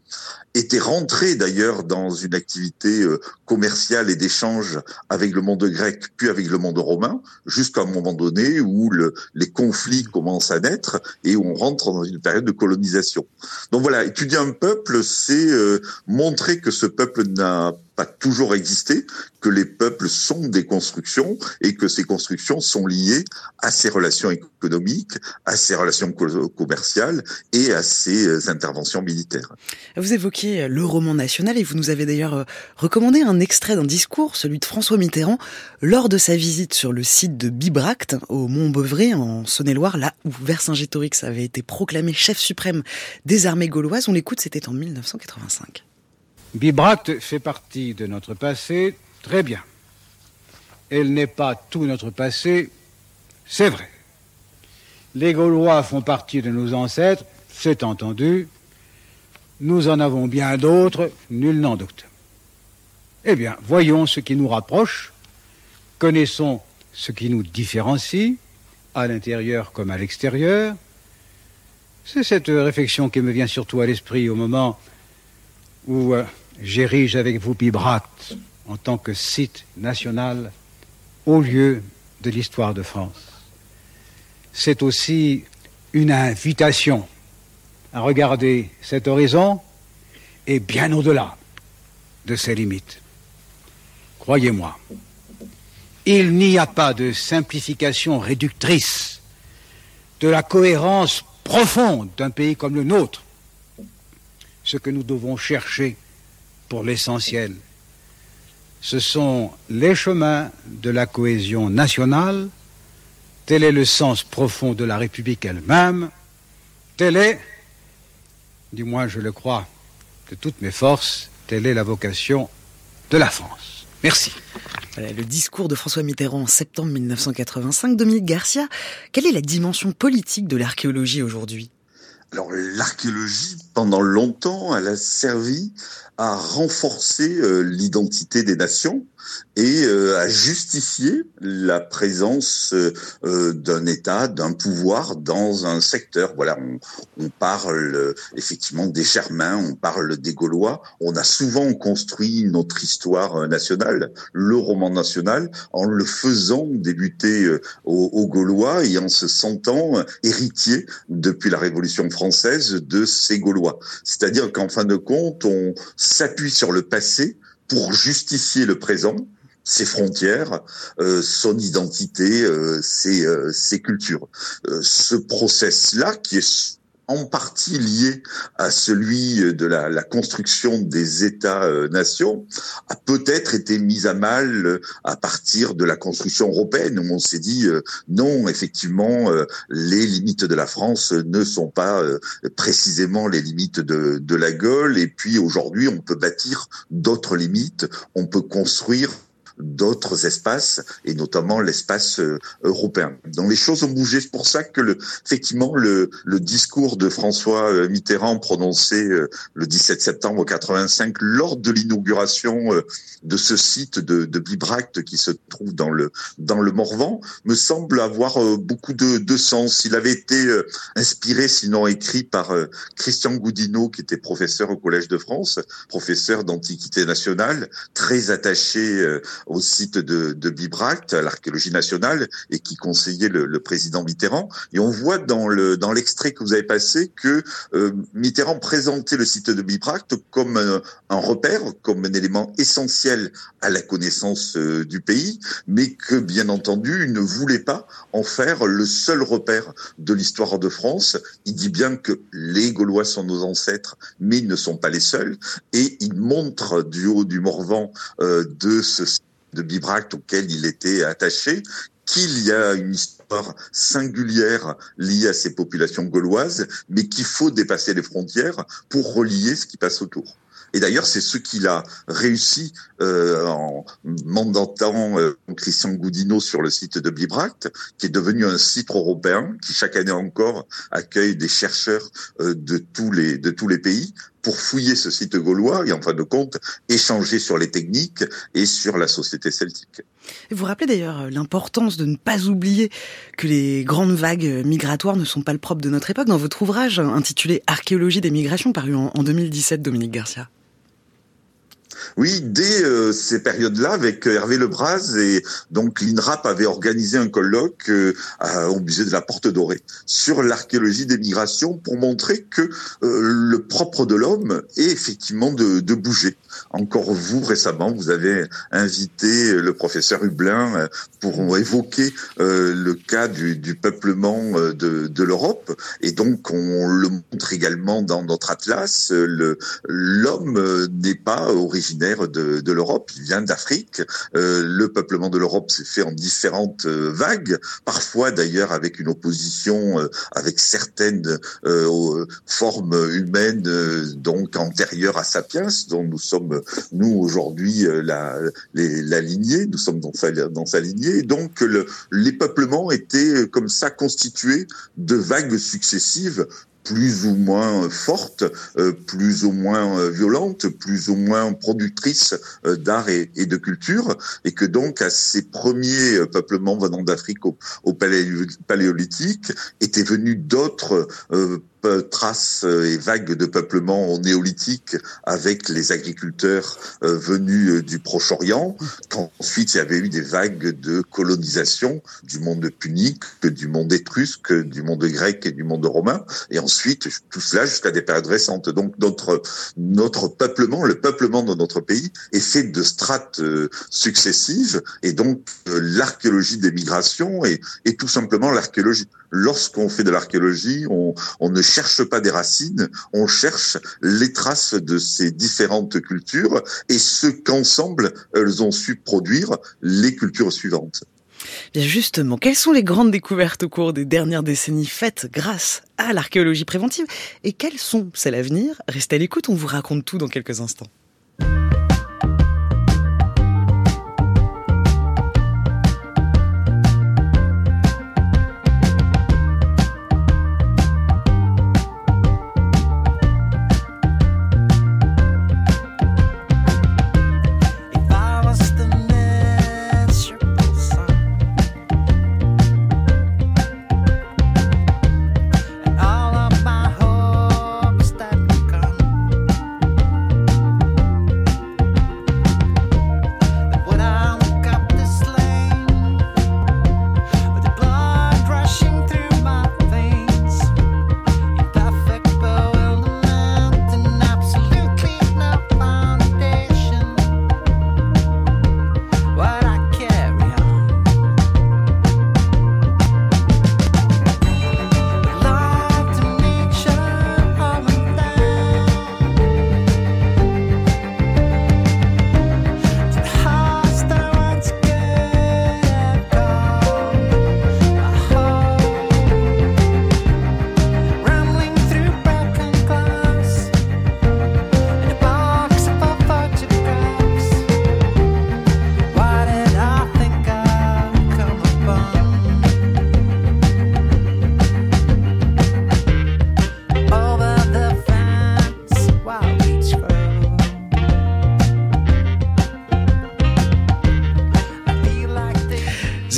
était rentré d'ailleurs dans une activité euh, commerciale et d'échange avec le monde grec puis avec le monde romain, jusqu'à un moment donné où le, les conflits commencent à naître et où on rentre dans une période de colonisation. Donc voilà, étudier un peuple, c'est euh, montrer que ce peuple n'a pas toujours existé, que les peuples sont des constructions et que ces constructions sont liées à ces relations économiques, à ces relations commerciales et à ces euh, interventions militaires. Vous évoquiez le roman national et vous nous avez d'ailleurs euh, recommandé un extrait d'un discours, celui de François Mitterrand, lors de sa visite sur le site de Bibracte au Mont-Beuvray en Saône-et-Loire, là où Vercingétorix avait été proclamé chef suprême des armées gauloises. On l'écoute, c'était en 1985. Bibracte fait partie de notre passé, très bien. Elle n'est pas tout notre passé, c'est vrai. Les Gaulois font partie de nos ancêtres, c'est entendu. Nous en avons bien d'autres, nul n'en doute. Eh bien, voyons ce qui nous rapproche, connaissons ce qui nous différencie, à l'intérieur comme à l'extérieur. C'est cette réflexion qui me vient surtout à l'esprit au moment où euh, j'érige avec vous Bibrat en tant que site national au lieu de l'histoire de France. C'est aussi une invitation à regarder cet horizon et bien au-delà de ses limites. Croyez-moi, il n'y a pas de simplification réductrice de la cohérence profonde d'un pays comme le nôtre ce que nous devons chercher pour l'essentiel. Ce sont les chemins de la cohésion nationale, tel est le sens profond de la République elle-même, tel est, du moins je le crois de toutes mes forces, telle est la vocation de la France. Merci. le discours de François Mitterrand en septembre 1985. Dominique Garcia, quelle est la dimension politique de l'archéologie aujourd'hui? Alors l'archéologie, pendant longtemps, elle a servi à renforcer euh, l'identité des nations et euh, à justifier la présence euh, d'un État, d'un pouvoir dans un secteur. Voilà, on, parle effectivement des Germains, on parle des Gaulois. On a souvent construit notre histoire nationale, le roman national, en le faisant débuter aux, aux Gaulois et en se sentant héritier depuis la Révolution française de ces Gaulois. C'est-à-dire qu'en fin de compte, on s'appuie sur le passé pour justifier le présent, ses frontières, euh, son identité, euh, ses, euh, ses, cultures. Ce process-là, qui est en partie lié à celui de la, la construction des États-nations, a peut-être été mis à mal euh, à partir de la construction européenne, où on s'est dit euh, non, effectivement, euh, les limites de la France ne sont pas précisément les limites de, de la Gaule, et puis aujourd'hui, on peut bâtir d'autres limites, on peut construire d'autres espaces et notamment l'espace européen. Donc les choses ont bougé. C'est pour ça que le, effectivement le, le discours de François Mitterrand prononcé le 17 septembre 85 lors de l'inauguration de ce site de, de Bibracte qui se trouve dans le dans le Morvan me semble avoir beaucoup de, de sens. Il avait été inspiré, sinon écrit par Christian Goudineau, qui était professeur au Collège de France, professeur d'Antiquité nationale, très attaché euh, au site de, de Bibracte, à l'archéologie nationale, et qui conseillait le, le, président Mitterrand. Et on voit dans le dans l'extrait que vous avez passé que euh, Mitterrand présentait le site de Bibracte comme un, un, repère, comme un élément essentiel à la connaissance euh, du pays, mais que bien entendu, il ne voulait pas en faire le seul repère de l'histoire de France. Il dit bien que les Gaulois sont nos ancêtres, mais ils ne sont pas les seuls. Et il montre du haut du Morvan euh, de ce de Bibracte auquel il était attaché qu'il y a une histoire singulière liée à ces populations gauloises, mais qu'il faut dépasser les frontières pour relier ce qui passe autour. Et d'ailleurs, c'est ce qu'il a réussi euh, en mandatant euh, Christian Goudineau sur le site de Bibracte, qui est devenu un site européen qui chaque année encore accueille des chercheurs euh, de tous les de tous les pays pour fouiller ce site gaulois et en fin de compte échanger sur les techniques et sur la société celtique. Vous rappelez d'ailleurs l'importance de ne pas oublier que les grandes vagues migratoires ne sont pas le propre de notre époque dans votre ouvrage intitulé Archéologie des migrations paru en 2017, Dominique Garcia. Oui, dès euh, ces périodes-là, avec Hervé Lebras, et donc l'INRAP avait organisé un colloque euh, au musée de la Porte Dorée sur l'archéologie des migrations pour montrer que euh, le propre de l'homme est effectivement de, de, bouger. Encore vous, récemment, vous avez invité le professeur Hublin pour évoquer le cas du, du peuplement de, de l'Europe, et donc on le montre également dans notre atlas, l'homme n'est pas originaire de, l'Europe, il vient d'Afrique. Euh, le peuplement de l'Europe s'est fait en différentes euh, vagues, parfois d'ailleurs avec une opposition euh, avec certaines formes humaines donc antérieures à Sapiens, dont nous sommes nous aujourd'hui la, nous sommes dans sa, lignée. donc le, les peuplements étaient comme ça constitués de vagues successives plus ou moins forte, euh, plus ou moins euh, violente, plus ou moins productrice euh, d'art et, de culture, et que donc à ces premiers peuplements venant d'Afrique au, au paléolithique étaient venus d'autres traces et vagues de peuplement au néolithique avec les agriculteurs euh, venus euh, du Proche-Orient. Ensuite, il y avait eu des vagues de colonisation du monde punique, du monde étrusque, du monde grec et du monde romain. Et ensuite, tout cela jusqu'à des périodes récentes. Donc, notre, notre peuplement, le peuplement de notre pays est fait de strates euh, successives. Et donc, l'archéologie des migrations est, est tout simplement l'archéologie lorsqu'on fait de l'archéologie, on, ne cherche pas des racines, on cherche les traces de ces différentes cultures et ce qu'ensemble elles ont su produire les cultures suivantes. Bien justement, quelles sont les grandes découvertes au cours des dernières décennies faites grâce à l'archéologie préventive et quelles sont celles à Restez à l'écoute, on vous raconte tout dans quelques instants.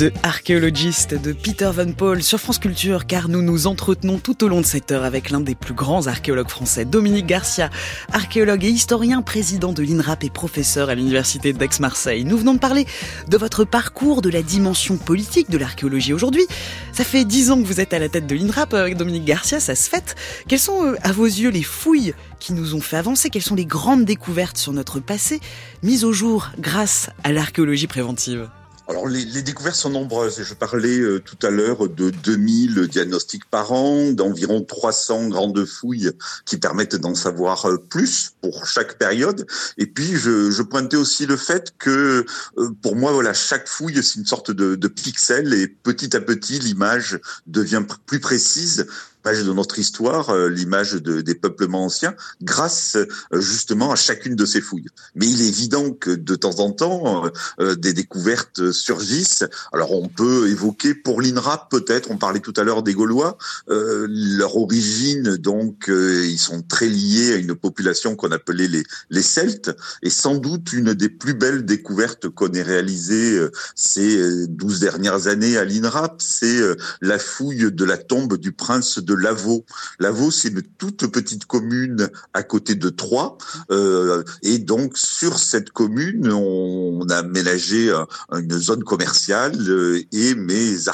The Archaeologist de Peter Van Paul sur France Culture car nous nous entretenons tout au long de cette heure avec l'un des plus grands archéologues français, Dominique Garcia, archéologue et historien, président de l'INRAP et professeur à l'université d'Aix-Marseille. Nous venons de parler de votre parcours, de la dimension politique de l'archéologie aujourd'hui. Ça fait dix ans que vous êtes à la tête de l'INRAP avec Dominique Garcia, ça se fait. Quelles sont euh, à vos yeux les fouilles qui nous ont fait avancer? Quelles sont les grandes découvertes sur notre passé mises au jour grâce à l'archéologie préventive? Alors les, les, découvertes sont nombreuses. Je parlais euh, tout à l'heure de 2000 diagnostics par an, d'environ 300 grandes fouilles qui permettent d'en savoir euh, plus pour chaque période. Et puis je, je pointais aussi le fait que euh, pour moi, voilà, chaque fouille c'est une sorte de, de pixel et petit à petit l'image devient plus précise page de notre histoire, euh, l'image de, des peuplements anciens, grâce euh, justement à chacune de ces fouilles. Mais il est évident que de temps en temps, euh, des découvertes surgissent. Alors on peut évoquer pour l'INRAP peut-être, on parlait tout à l'heure des Gaulois, leur origine, donc ils sont très liés à une population qu'on appelait les, les Celtes, et sans doute une des plus belles découvertes qu'on ait réalisées ces douze dernières années à l'INRAP, c'est la fouille de la tombe du prince de de Lavaux. Lavaux, c'est une toute petite commune à côté de Troyes. Euh, et donc, sur cette commune, on, a ménagé une zone commerciale euh, et mes,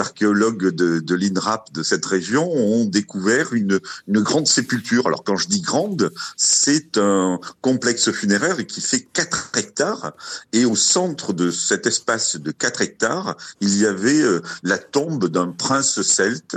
archéologues de, de l'INRAP de cette région ont découvert une, une grande sépulture. Alors, quand je dis grande, c'est un complexe funéraire qui fait 4 hectares. Et au centre de cet espace de 4 hectares, il y avait euh, la tombe d'un prince celte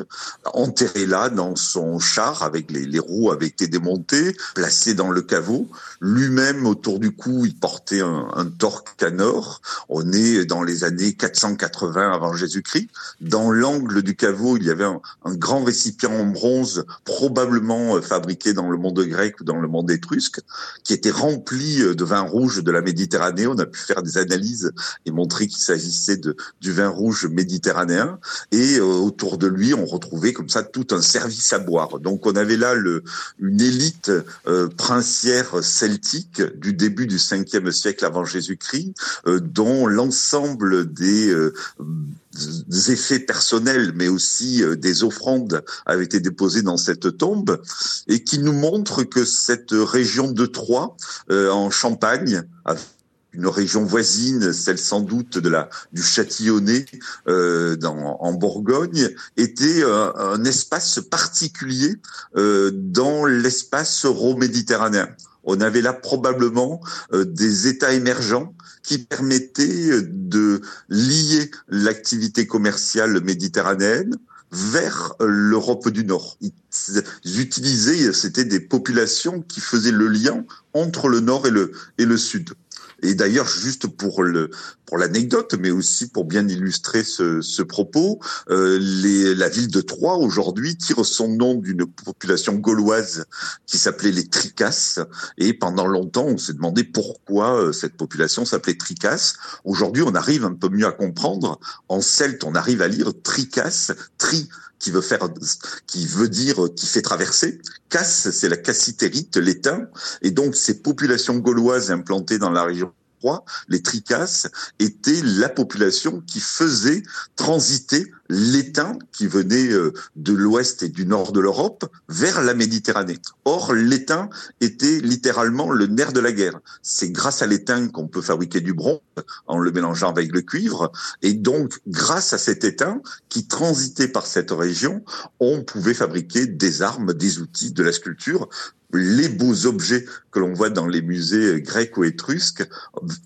enterré là dans son char avec les, les, roues avaient été démontées, placé dans le caveau. Lui-même autour du cou, il portait un, un torque à. On est dans les années 480 avant Jésus-Christ. Dans l'angle du caveau, il y avait un, grand récipient en bronze, probablement euh, fabriqué dans le monde grec ou dans le monde étrusque, qui était rempli euh, de vin rouge de la Méditerranée. On a pu faire des analyses et montrer qu'il s'agissait du vin rouge méditerranéen. Et euh, autour de lui, on retrouvait comme ça tout un service à boire. Donc on avait là une élite euh, princière celtique du début du 5e siècle avant Jésus-Christ, euh, dont l'ensemble des euh, des effets personnels, mais aussi des offrandes avaient été déposées dans cette tombe, et qui nous montre que cette région de Troyes, en Champagne, une région voisine, celle sans doute de la du Châtillonnais euh, en Bourgogne, était euh, un espace particulier euh, dans l'espace euro-méditerranéen. On avait là probablement des États émergents qui permettaient de lier l'activité commerciale méditerranéenne vers l'Europe du Nord. Ils utilisaient, c'était des populations qui faisaient le lien entre le Nord et le, et le Sud. Et d'ailleurs, juste pour le pour l'anecdote, mais aussi pour bien illustrer ce, ce propos, euh, les, la ville de Troyes aujourd'hui tire son nom d'une population gauloise qui s'appelait les Tricasses. Et pendant longtemps, on s'est demandé pourquoi euh, cette population s'appelait Tricasse. Aujourd'hui, on arrive un peu mieux à comprendre. En celte, on arrive à lire Tricasse, tri qui veut faire, qui veut dire qui fait traverser. Casse, c'est la cassitérite, l'étain, et donc ces populations gauloises implantées dans la région les tricasses étaient la population qui faisait transiter l'étain qui venait euh, de l'ouest et du nord de l'Europe vers la Méditerranée. Or, l'étain était littéralement le nerf de la guerre. C'est grâce à l'étain qu'on peut fabriquer du bronze en le mélangeant avec le cuivre. Et donc, grâce à cet étain qui transitait par cette région, on pouvait fabriquer des armes, des outils, de la sculpture les beaux objets que l'on voit dans les musées grecs ou étrusques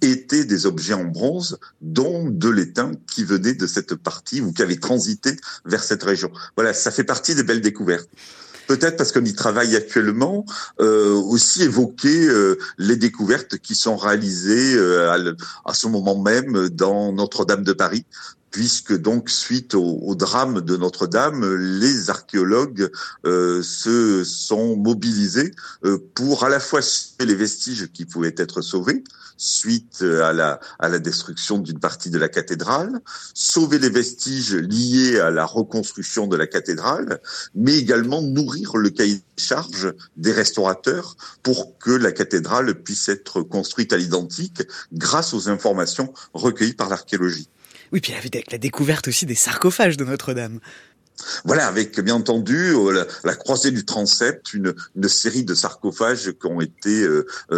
étaient des objets en bronze, dont de l'étain qui venait de cette partie ou qui avait vers cette région. Voilà, ça fait partie des belles découvertes peut-être parce qu'on y travaille actuellement, euh, aussi évoquer euh, les découvertes qui sont réalisées euh, à, ce moment même dans Notre-Dame de Paris, puisque donc suite au, drame de Notre-Dame, les archéologues euh, se sont mobilisés euh, pour à la fois sauver les vestiges qui pouvaient être sauvés suite à la, à la destruction d'une partie de la cathédrale, sauver les vestiges liés à la reconstruction de la cathédrale, mais également nourrir le cahier de charges des restaurateurs pour que la cathédrale puisse être construite à l'identique grâce aux informations recueillies par l'archéologie. Oui, puis avec la découverte aussi des sarcophages de Notre-Dame. Voilà, avec bien entendu la, croisée du transept, une, une, série de sarcophages qui ont été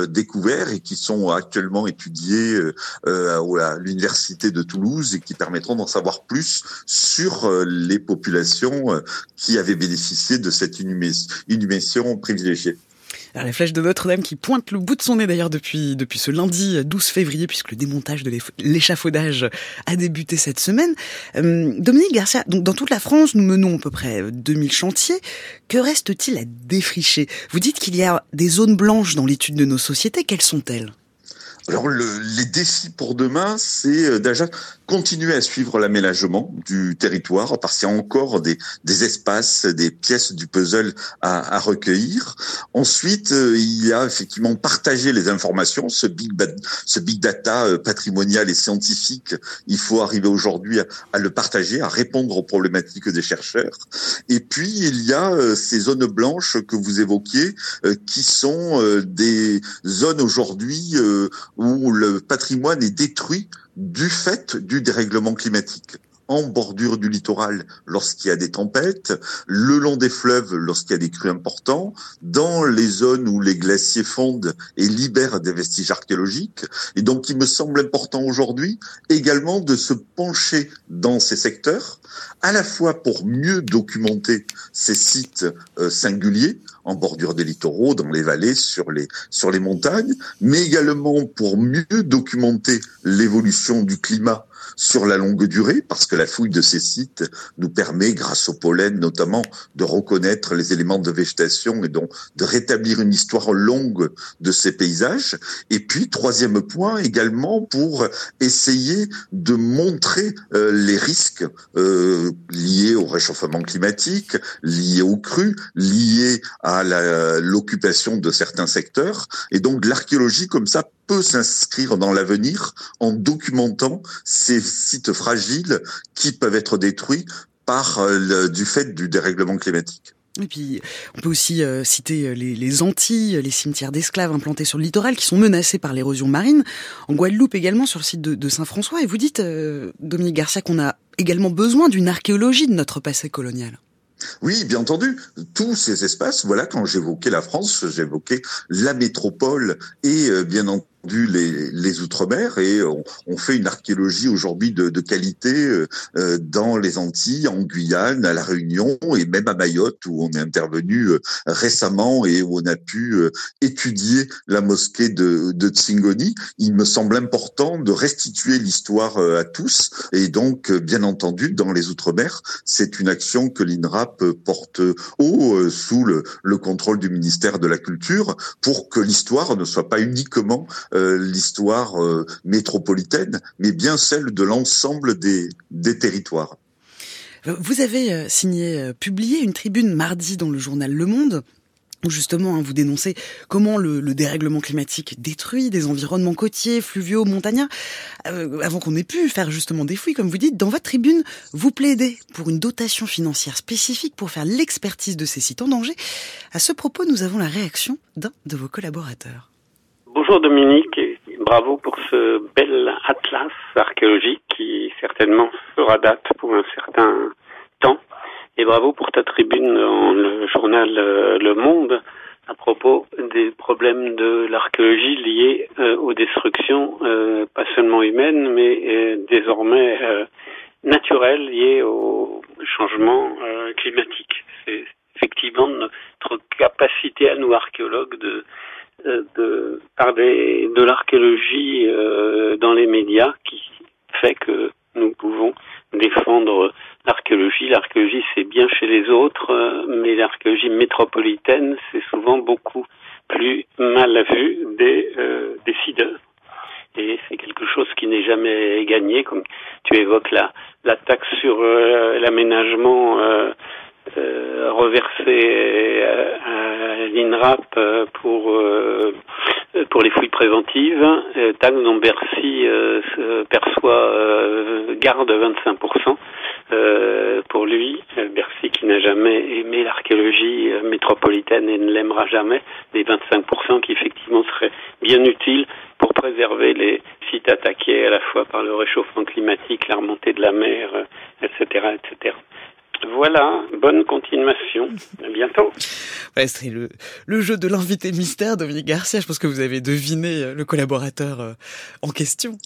découverts et qui sont actuellement étudiés à l'université de Toulouse et qui permettront d'en savoir plus sur les populations qui avaient bénéficié de cette inhumation privilégiée. Alors, la flèche de Notre-Dame qui pointe le bout de son nez d'ailleurs depuis, ce lundi 12 février puisque le démontage de l'échafaudage a débuté cette semaine. Euh, Dominique Garcia, dans toute la France, nous menons à peu près 2000 chantiers. Que reste-t-il à défricher? Vous dites qu'il y a des zones blanches dans l'étude de nos sociétés. Quelles sont-elles? Alors le, les défis pour demain, c'est euh, déjà continuer à suivre l'aménagement du territoire parce qu'il y a encore des, des espaces, des pièces du puzzle à, à recueillir. Ensuite, euh, il y a effectivement partager les informations, ce big, ce big data euh, patrimonial et scientifique. Il faut arriver aujourd'hui à, à, le partager, à répondre aux problématiques des chercheurs. Et puis il y a ces zones blanches que vous évoquiez, qui sont des zones aujourd'hui où le patrimoine est détruit du fait du dérèglement climatique en bordure du littoral lorsqu'il y a des tempêtes, le long des fleuves lorsqu'il y a des crues importants, dans les zones où les glaciers fondent et libèrent des vestiges archéologiques. Et donc il me semble important aujourd'hui également de se pencher dans ces secteurs, à la fois pour mieux documenter ces sites euh, singuliers en bordure des littoraux, dans les vallées, sur les, sur les montagnes, mais également pour mieux documenter l'évolution du climat sur la longue durée, parce que la fouille de ces sites nous permet, grâce au pollen notamment, de reconnaître les éléments de végétation et donc de rétablir une histoire longue de ces paysages. Et puis, troisième point, également pour essayer de montrer euh, les risques euh, liés au réchauffement climatique, liés aux crues, liés à l'occupation de certains secteurs. Et donc, l'archéologie, comme ça, peut s'inscrire dans l'avenir en documentant ces sites fragiles qui peuvent être détruits par euh, du fait du dérèglement climatique. Et puis, on peut aussi euh, citer euh, les, les, Antilles, les cimetières d'esclaves implantés sur le littoral qui sont menacés par l'érosion marine. En Guadeloupe également, sur le site de Saint-François. Et vous dites, Dominique Garcia, qu'on a également besoin d'une archéologie de notre passé colonial. Oui, bien entendu. Tous ces espaces, voilà, quand j'évoquais la France, j'évoquais la métropole et bien entendu les, les outre-mer et on, on, fait une archéologie aujourd'hui de, de, qualité euh, euh, dans les Antilles, en Guyane, à la Réunion et même à Mayotte où on est intervenu euh, récemment et où on a pu étudier la mosquée de, de Tsingoni. Il me semble important de restituer l'histoire à tous et donc bien entendu dans les outre-mer, c'est une action que l'INRAP porte haut sous le, le contrôle du ministère de la Culture pour que l'histoire ne soit pas uniquement euh, l'histoire euh, métropolitaine, mais bien celle de l'ensemble des, des territoires. Vous avez euh, signé, publié une tribune mardi dans le journal Le Monde où justement hein, vous dénoncez comment le, le, dérèglement climatique détruit des environnements côtiers, fluviaux, montagnards, avant qu'on ait pu faire justement des fouilles, comme vous dites. Dans votre tribune, vous plaidez pour une dotation financière spécifique pour faire l'expertise de ces sites en danger. À ce propos, nous avons la réaction d'un de vos collaborateurs. Bonjour Dominique, et bravo pour ce bel atlas archéologique qui certainement fera date pour un certain temps. Et bravo pour ta tribune dans le journal euh, Le Monde à propos des problèmes de l'archéologie liés euh, aux destructions, euh, pas seulement humaines, mais désormais naturelles liées au changement climatique. C'est effectivement notre capacité à nous archéologues de de, par de l'archéologie euh, dans les médias qui fait que nous pouvons défendre l'archéologie. L'archéologie, c'est bien chez les autres, euh, mais l'archéologie métropolitaine, c'est souvent beaucoup plus mal vu des euh, décideurs. Et c'est quelque chose qui n'est jamais gagné, comme tu évoques la, la taxe sur l'aménagement euh, reversé à, l'INRAP euh, pour euh, pour les fouilles préventives, taxe dont Bercy perçoit garde 25%. pour lui, Bercy qui n'a jamais aimé l'archéologie métropolitaine et ne l'aimera jamais, les 25% qui effectivement seraient bien utiles pour préserver les sites attaqués à la fois par le réchauffement climatique, la remontée de la mer, etc., etc. Voilà, bonne continuation. À bientôt. C'est le, le jeu de l'invité mystère, Dominique Garcia. Je pense que vous avez deviné le collaborateur en question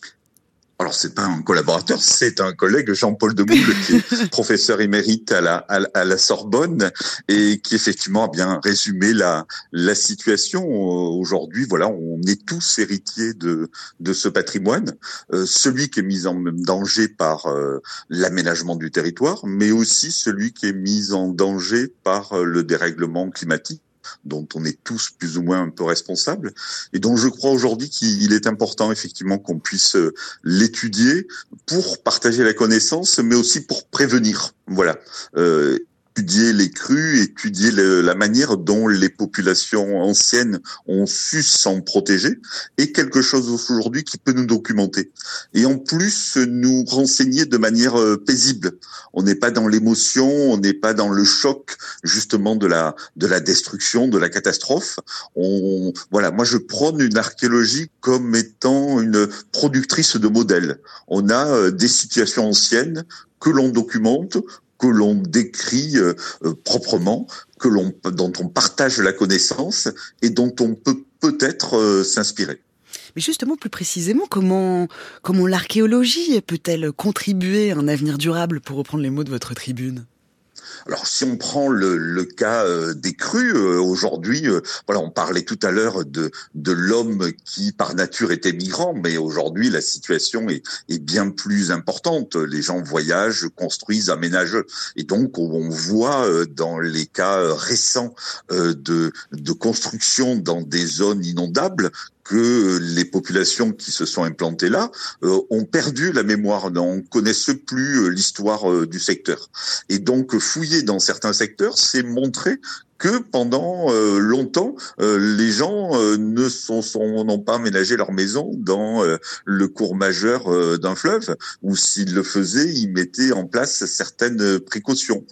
alors c'est pas un collaborateur, c'est un collègue Jean-Paul Demoule qui est professeur émérite à la, à, la Sorbonne et qui effectivement a bien résumé la, la situation. Aujourd'hui, voilà, on est tous héritiers de, de ce patrimoine, euh, celui qui est mis en danger par euh, l'aménagement du territoire, mais aussi celui qui est mis en danger par euh, le dérèglement climatique dont on est tous plus ou moins un peu responsables, et dont je crois aujourd'hui qu'il est important effectivement qu'on puisse euh, l'étudier pour partager la connaissance, mais aussi pour prévenir. Voilà. Euh, étudier les crues, étudier la manière dont les populations anciennes ont su s'en protéger, et quelque chose aujourd'hui qui peut nous documenter. Et en plus, nous renseigner de manière euh, paisible. On n'est pas dans l'émotion, on n'est pas dans le choc justement de la de la destruction, de la catastrophe. Voilà, moi je prône une archéologie comme étant une productrice de modèles. On a euh, des situations anciennes que l'on documente, que l'on décrit euh, euh, proprement, que l'on dont on partage la connaissance et dont on peut peut-être euh, s'inspirer. Mais justement, plus précisément, comment comment l'archéologie peut-elle contribuer à un avenir durable, pour reprendre les mots de votre tribune? Alors si on prend le, le cas euh, des crues euh, aujourd'hui, euh, voilà, on parlait tout à l'heure de de l'homme qui par nature était migrant, mais aujourd'hui la situation est, est bien plus importante. Les gens voyagent, construisent, aménagent, et donc on voit dans les cas récents de de construction dans des zones inondables que les populations qui se sont implantées là euh, ont perdu la mémoire, on ne connaissent plus euh, l'histoire euh, du secteur. Et donc fouiller dans certains secteurs, c'est montrer que pendant euh, longtemps, euh, les gens euh, ne sont, sont n'ont pas aménagé leur maison dans le cours majeur d'un fleuve, ou s'ils le faisaient, ils mettaient en place certaines précautions.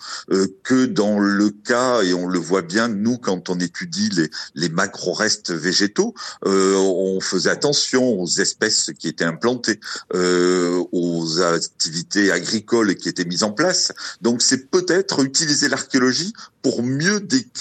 que dans le cas, et on le voit bien, nous, quand on étudie les, les macro-restes végétaux, on faisait attention aux espèces qui étaient implantées, aux activités agricoles qui étaient mises en place. Donc c'est peut-être utiliser l'archéologie pour mieux décrire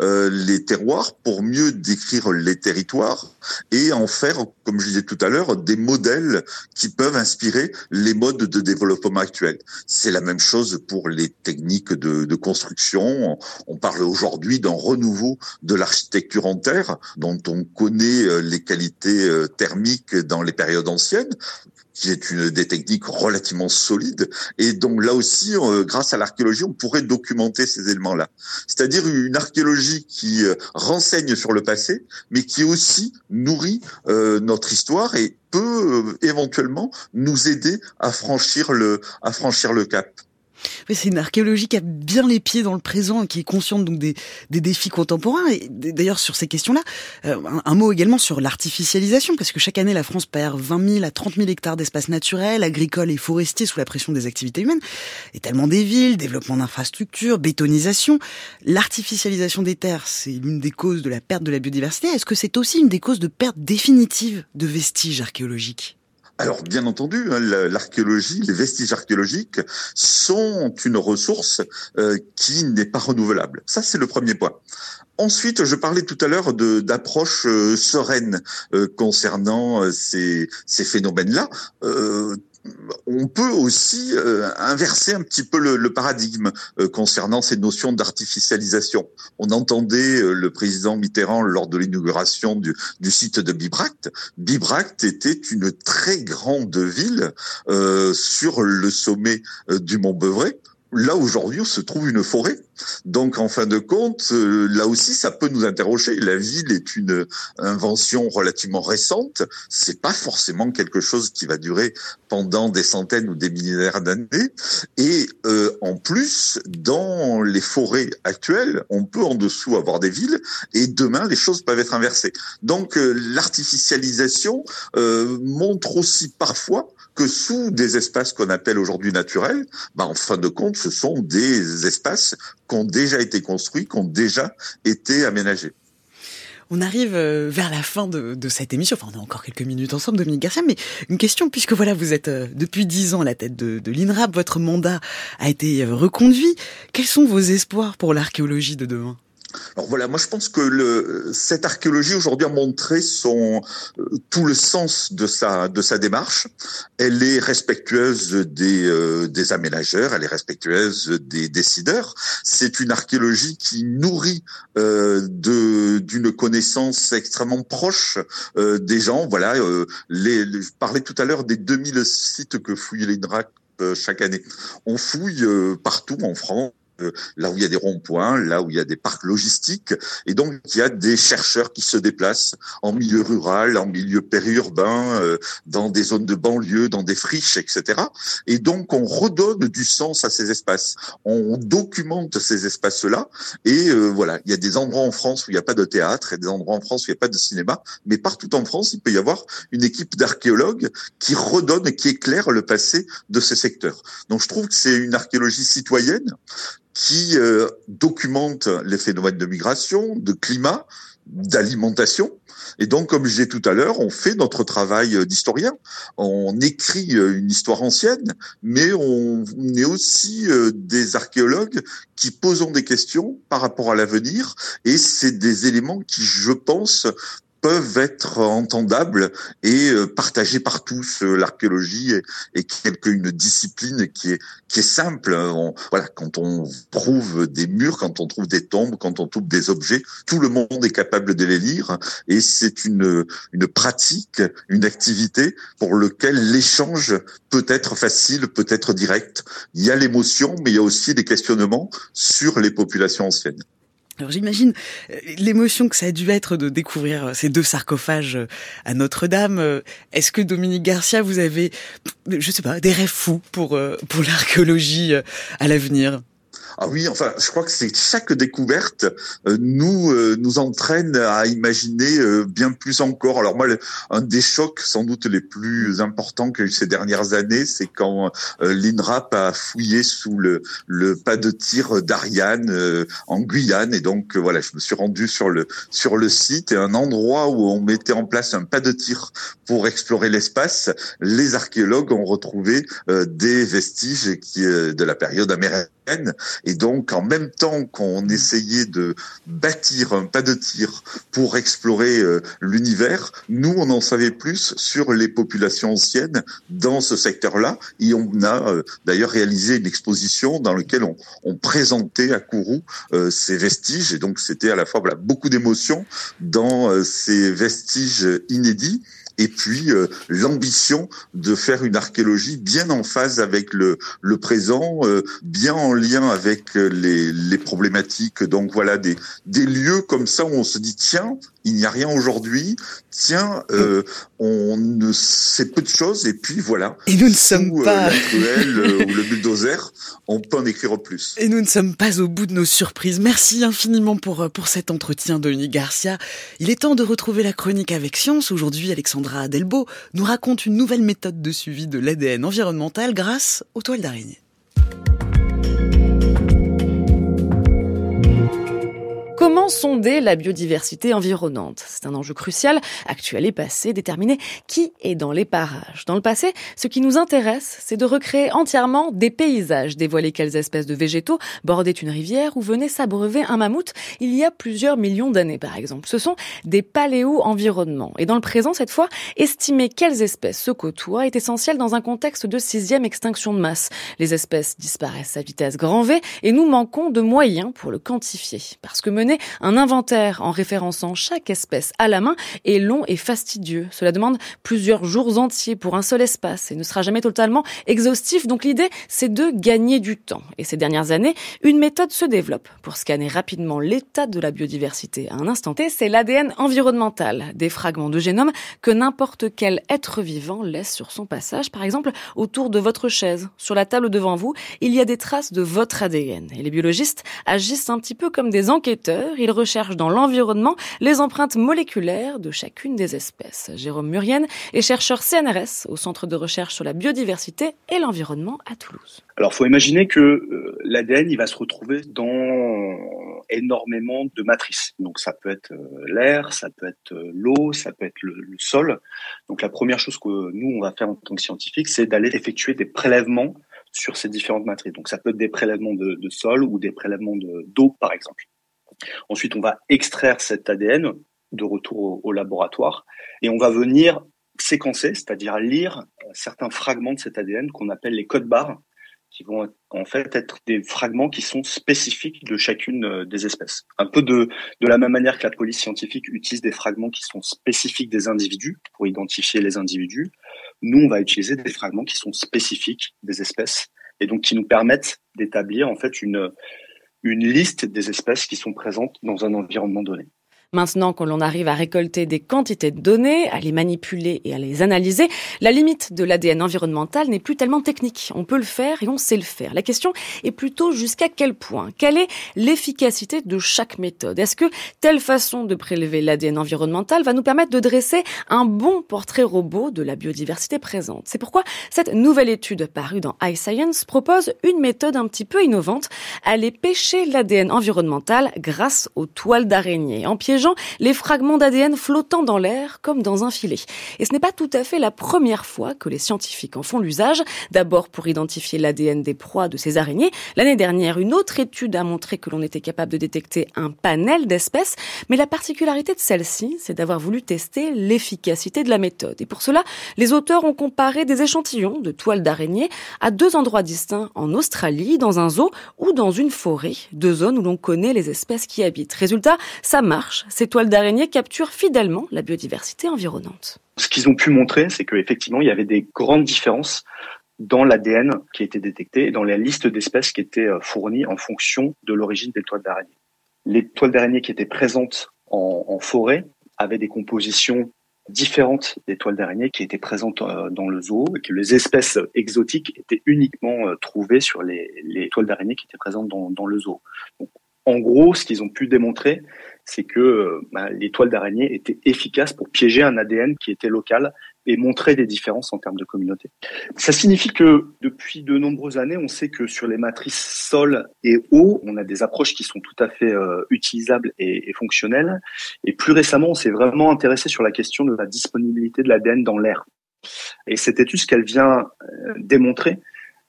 euh, les terroirs, pour mieux décrire les territoires et en faire, comme je disais tout à l'heure, des modèles qui peuvent inspirer les modes de développement actuels. C'est la même chose pour les techniques de, de construction. On parle aujourd'hui d'un renouveau de l'architecture en terre, dont on connaît euh, les qualités euh, thermiques dans les périodes anciennes qui est une des techniques relativement solides. Et donc là aussi euh, grâce à l'archéologie on pourrait documenter ces éléments là c'est-à-dire une archéologie qui euh, renseigne sur le passé mais qui aussi nourrit euh, notre histoire et peut éventuellement nous aider à franchir le cap c'est une archéologie qui a bien les pieds dans le présent, qui est consciente donc des, des défis contemporains. Et d'ailleurs, sur ces questions-là, euh, un, mot également sur l'artificialisation, parce que chaque année, la France perd 20 000 à 30 000 hectares d'espaces naturels, agricoles et forestiers sous la pression des activités humaines. Étalement des villes, développement d'infrastructures, bétonisation. L'artificialisation des terres, c'est l'une des causes de la perte de la biodiversité. Est-ce que c'est aussi une des causes de perte définitive de vestiges archéologiques? Alors, bien entendu, hein, l'archéologie, les vestiges archéologiques sont une ressource euh, qui n'est pas renouvelable. Ça, c'est le premier point. Ensuite, je parlais tout à l'heure d'approche euh, sereine euh, concernant ces, ces phénomènes-là on peut aussi euh, inverser un petit peu le, paradigme euh, concernant ces notions d'artificialisation. On entendait euh, le président Mitterrand lors de l'inauguration du, site de Bibracte. Bibracte était une très grande ville sur le sommet du Mont Beuvray là aujourd'hui on se trouve une forêt. Donc en fin de compte, euh, là aussi ça peut nous interroger. La ville est une invention relativement récente. C'est pas forcément quelque chose qui va durer pendant des centaines ou des millénaires d'années. Et euh, en plus, dans les forêts actuelles, on peut en dessous avoir des villes. Et demain, les choses peuvent être inversées. Donc euh, l'artificialisation montre aussi parfois que sous des espaces qu'on appelle aujourd'hui naturels, bah, en fin de compte, ce sont des espaces qui ont déjà été construits, qui ont déjà été aménagés. On arrive euh, vers la fin de, cette émission. Enfin, on a encore quelques minutes ensemble, Dominique Garcia. Mais une question, puisque voilà, vous êtes euh, depuis dix ans à la tête de, de l'INRAP, votre mandat a été euh, reconduit. Quels sont vos espoirs pour l'archéologie de demain? Alors voilà, moi je pense que le, cette archéologie aujourd'hui a montré son euh, tout le sens de sa de sa démarche. Elle est respectueuse des euh, des aménageurs, elle est respectueuse des décideurs. C'est une archéologie qui nourrit euh, d'une connaissance extrêmement proche euh, des gens. Voilà, les, les, je parlais tout à l'heure des 2000 sites que fouille l'INRAC chaque année. On fouille partout en France là où il y a des ronds-points, là où il y a des parcs logistiques. Et donc, il y a des chercheurs qui se déplacent en milieu rural, en milieu périurbain, euh, dans des zones de banlieue, dans des friches, etc. Et donc, on redonne du sens à ces espaces. On documente ces espaces-là. Et euh, voilà, il y a des endroits en France où il n'y a pas de théâtre et des endroits en France où il n'y a pas de cinéma. Mais partout en France, il peut y avoir une équipe d'archéologues qui redonne qui éclaire le passé de ces secteurs. Donc, je trouve que c'est une archéologie citoyenne qui euh, documente les phénomènes de migration, de climat, d'alimentation. Et donc, comme je disais tout à l'heure, on fait notre travail d'historien. On écrit euh, une histoire ancienne, mais on est aussi euh, des archéologues qui posons des questions par rapport à l'avenir. Et c'est des éléments qui, je pense, peuvent être entendables et euh, partagés par tous. Euh, l'archéologie est, quelque une discipline qui est qui est simple. voilà, quand on trouve des murs, quand on trouve des tombes, quand on trouve des objets, tout le monde est capable de les lire et c'est une une pratique, une activité pour lequel l'échange peut être facile, peut être direct. Il y a l'émotion, mais il y a aussi des questionnements sur les populations anciennes. Alors j'imagine euh, l'émotion que ça a dû être de découvrir euh, ces deux sarcophages euh, à Notre-Dame. Est-ce que Dominique Garcia, vous avez, je sais pas, des rêves fous pour pour l'archéologie à l'avenir? Ah oui, enfin, je crois que c'est chaque découverte euh, nous euh, nous entraîne à imaginer euh, bien plus encore. Alors moi, un des chocs sans doute les plus importants que eu ces dernières années, c'est quand l'INRAP a fouillé sous le le pas de tir d'Ariane en Guyane, et donc voilà, je me suis rendu sur le sur le site et un endroit où on mettait en place un pas de tir pour explorer l'espace. Les archéologues ont retrouvé des vestiges qui de la période amérindienne et donc, en même temps qu'on essayait de bâtir un pas de tir pour explorer euh, l'univers, nous, on en savait plus sur les populations anciennes dans ce secteur-là. Et on a euh, d'ailleurs réalisé une exposition dans laquelle on, présentait à Kourou euh, ces vestiges. Et donc, c'était à la fois voilà, beaucoup d'émotions dans ces vestiges inédits et puis euh, l'ambition de faire une archéologie bien en phase avec le, présent, euh, bien en lien avec euh, les, les problématiques. Donc voilà des, des lieux comme ça où on se dit tiens, il n'y a rien aujourd'hui. Tiens, euh, on ne sait peu de choses et puis voilà. Et nous ne sommes Sous, pas. Euh, la cruelle, euh, ou le bulldozer, on peut en écrire plus. Et nous ne sommes pas au bout de nos surprises. Merci infiniment pour pour cet entretien, Denis Garcia. Il est temps de retrouver la chronique avec science. Aujourd'hui, Alexandra Adelbo nous raconte une nouvelle méthode de suivi de l'ADN environnemental grâce aux toiles d'araignée. Comment sonder la biodiversité environnante? C'est un enjeu crucial, actuel et passé, déterminer qui est dans les parages. Dans le passé, ce qui nous intéresse, c'est de recréer entièrement des paysages, dévoiler quelles espèces de végétaux bordaient une rivière ou venaient s'abreuver un mammouth il y a plusieurs millions d'années par exemple. Ce sont des paléo-environnements. Et dans le présent, cette fois, estimer quelles espèces se côtoient est essentiel dans un contexte de sixième extinction de masse. Les espèces disparaissent à vitesse grand V et nous manquons de moyens pour le quantifier. Parce que mener un inventaire en référençant chaque espèce à la main est long et fastidieux. Cela demande plusieurs jours entiers pour un seul espace et ne sera jamais totalement exhaustif. Donc l'idée, c'est de gagner du temps. Et ces dernières années, une méthode se développe pour scanner rapidement l'état de la biodiversité à un instant T. C'est l'ADN environnemental, des fragments de génome que n'importe quel être vivant laisse sur son passage. Par exemple, autour de votre chaise, sur la table devant vous, il y a des traces de votre ADN. Et les biologistes agissent un petit peu comme des enquêteurs ils recherchent dans l'environnement les empreintes moléculaires de chacune des espèces. Jérôme Murienne est chercheur CNRS au Centre de recherche sur la biodiversité et l'environnement à Toulouse. Alors, faut imaginer que euh, l'ADN, il va se retrouver dans énormément de matrices. Donc, ça peut être euh, l'air, ça peut être euh, l'eau, ça peut être le, sol. Donc, la première chose que nous, on va faire en tant que scientifique, c'est d'aller effectuer des prélèvements sur ces différentes matrices. Donc, ça peut être des prélèvements de sol ou des prélèvements d'eau, par exemple. Ensuite, on va extraire cet ADN de retour au, laboratoire et on va venir séquencer, c'est-à-dire lire certains fragments de cet ADN qu'on appelle les codes barres qui vont en fait être des fragments qui sont spécifiques de chacune euh, des espèces. Un peu de la même manière que la police scientifique utilise des fragments qui sont spécifiques des individus pour identifier les individus, nous, on va utiliser des fragments qui sont spécifiques des espèces et donc qui nous permettent d'établir en fait une, une liste des espèces qui sont présentes dans un environnement donné. Maintenant que l'on arrive à récolter des quantités de données, à les manipuler et à les analyser, la limite de l'ADN environnemental n'est plus tellement technique. On peut le faire et on sait le faire. La question est plutôt jusqu'à quel point? Quelle est l'efficacité de chaque méthode? Est-ce que telle façon de prélever l'ADN environnemental va nous permettre de dresser un bon portrait robot de la biodiversité présente? C'est pourquoi cette nouvelle étude parue dans iScience propose une méthode un petit peu innovante, aller pêcher l'ADN environnemental grâce aux toiles d'araignée, en les fragments d'ADN flottant dans l'air comme dans un filet. Et ce n'est pas tout à fait la première fois que les scientifiques en font l'usage, d'abord pour identifier l'ADN des proies de ces araignées. L'année dernière, une autre étude a montré que l'on était capable de détecter un panel d'espèces, mais la particularité de celle-ci, c'est d'avoir voulu tester l'efficacité de la méthode. Et pour cela, les auteurs ont comparé des échantillons de toiles d'araignée à deux endroits distincts en Australie, dans un zoo ou dans une forêt, deux zones où l'on connaît les espèces qui habitent. Résultat, ça marche, ces toiles d'araignée capturent fidèlement la biodiversité environnante. Ce qu'ils ont pu montrer, c'est qu'effectivement, il y avait des grandes différences dans l'ADN qui était détecté et dans la liste d'espèces qui étaient euh, fournies en fonction de l'origine des toiles d'araignée. Les toiles d'araignée qui étaient présentes en, forêt avaient des compositions différentes des toiles d'araignée qui étaient présentes euh, dans le zoo et que les espèces exotiques étaient uniquement euh, trouvées sur les, les toiles d'araignée qui étaient présentes dans, le zoo. En gros, ce qu'ils ont pu démontrer, c'est que bah, les toiles d'araignée étaient efficaces pour piéger un ADN qui était local et montrer des différences en termes de communauté. Ça signifie que depuis de nombreuses années, on sait que sur les matrices sol et eau, on a des approches qui sont tout à fait euh, utilisables et, fonctionnelles. Et plus récemment, on s'est vraiment intéressé sur la question de la disponibilité de l'ADN dans l'air. Et cette étude, ce qu'elle vient euh, démontrer,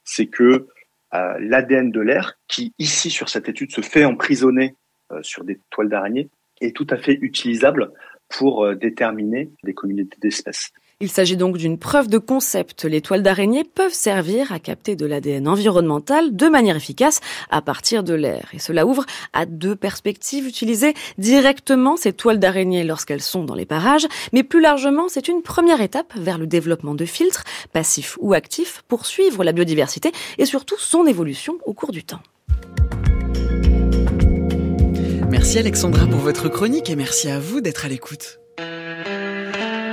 c'est que euh, l'ADN de l'air, qui ici sur cette étude se fait emprisonner euh, sur des toiles d'araignée, est tout à fait utilisable pour euh, déterminer des communautés d'espèces. Il s'agit donc d'une preuve de concept. Les toiles d'araignée peuvent servir à capter de l'ADN environnemental de manière efficace à partir de l'air. Et cela ouvre à deux perspectives. Utiliser directement ces toiles d'araignée lorsqu'elles sont dans les parages, mais plus largement, c'est une première étape vers le développement de filtres, passifs ou actifs, pour suivre la biodiversité et surtout son évolution au cours du temps. Merci Alexandra pour votre chronique et merci à vous d'être à l'écoute.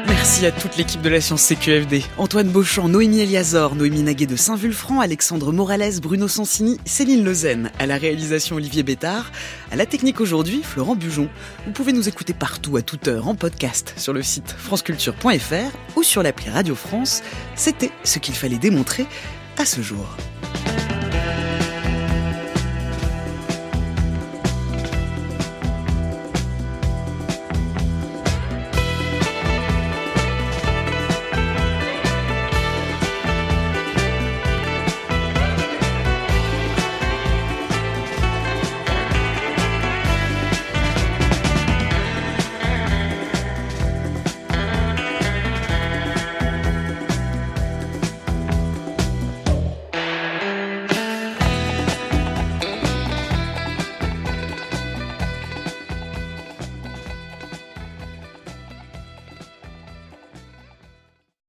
Merci à toute l'équipe de la science CQFD. Antoine Beauchamp, Noémie Eliazor, Noémie Naguet de Saint-Vulfranc, Alexandre Morales, Bruno Sansini, Céline Lezen. À la réalisation Olivier Bétard. À la technique aujourd'hui, Florent Bujon. Vous pouvez nous écouter partout, à toute heure, en podcast, sur le site franceculture.fr ou sur l'appli Radio France. C'était ce qu'il fallait démontrer à ce jour.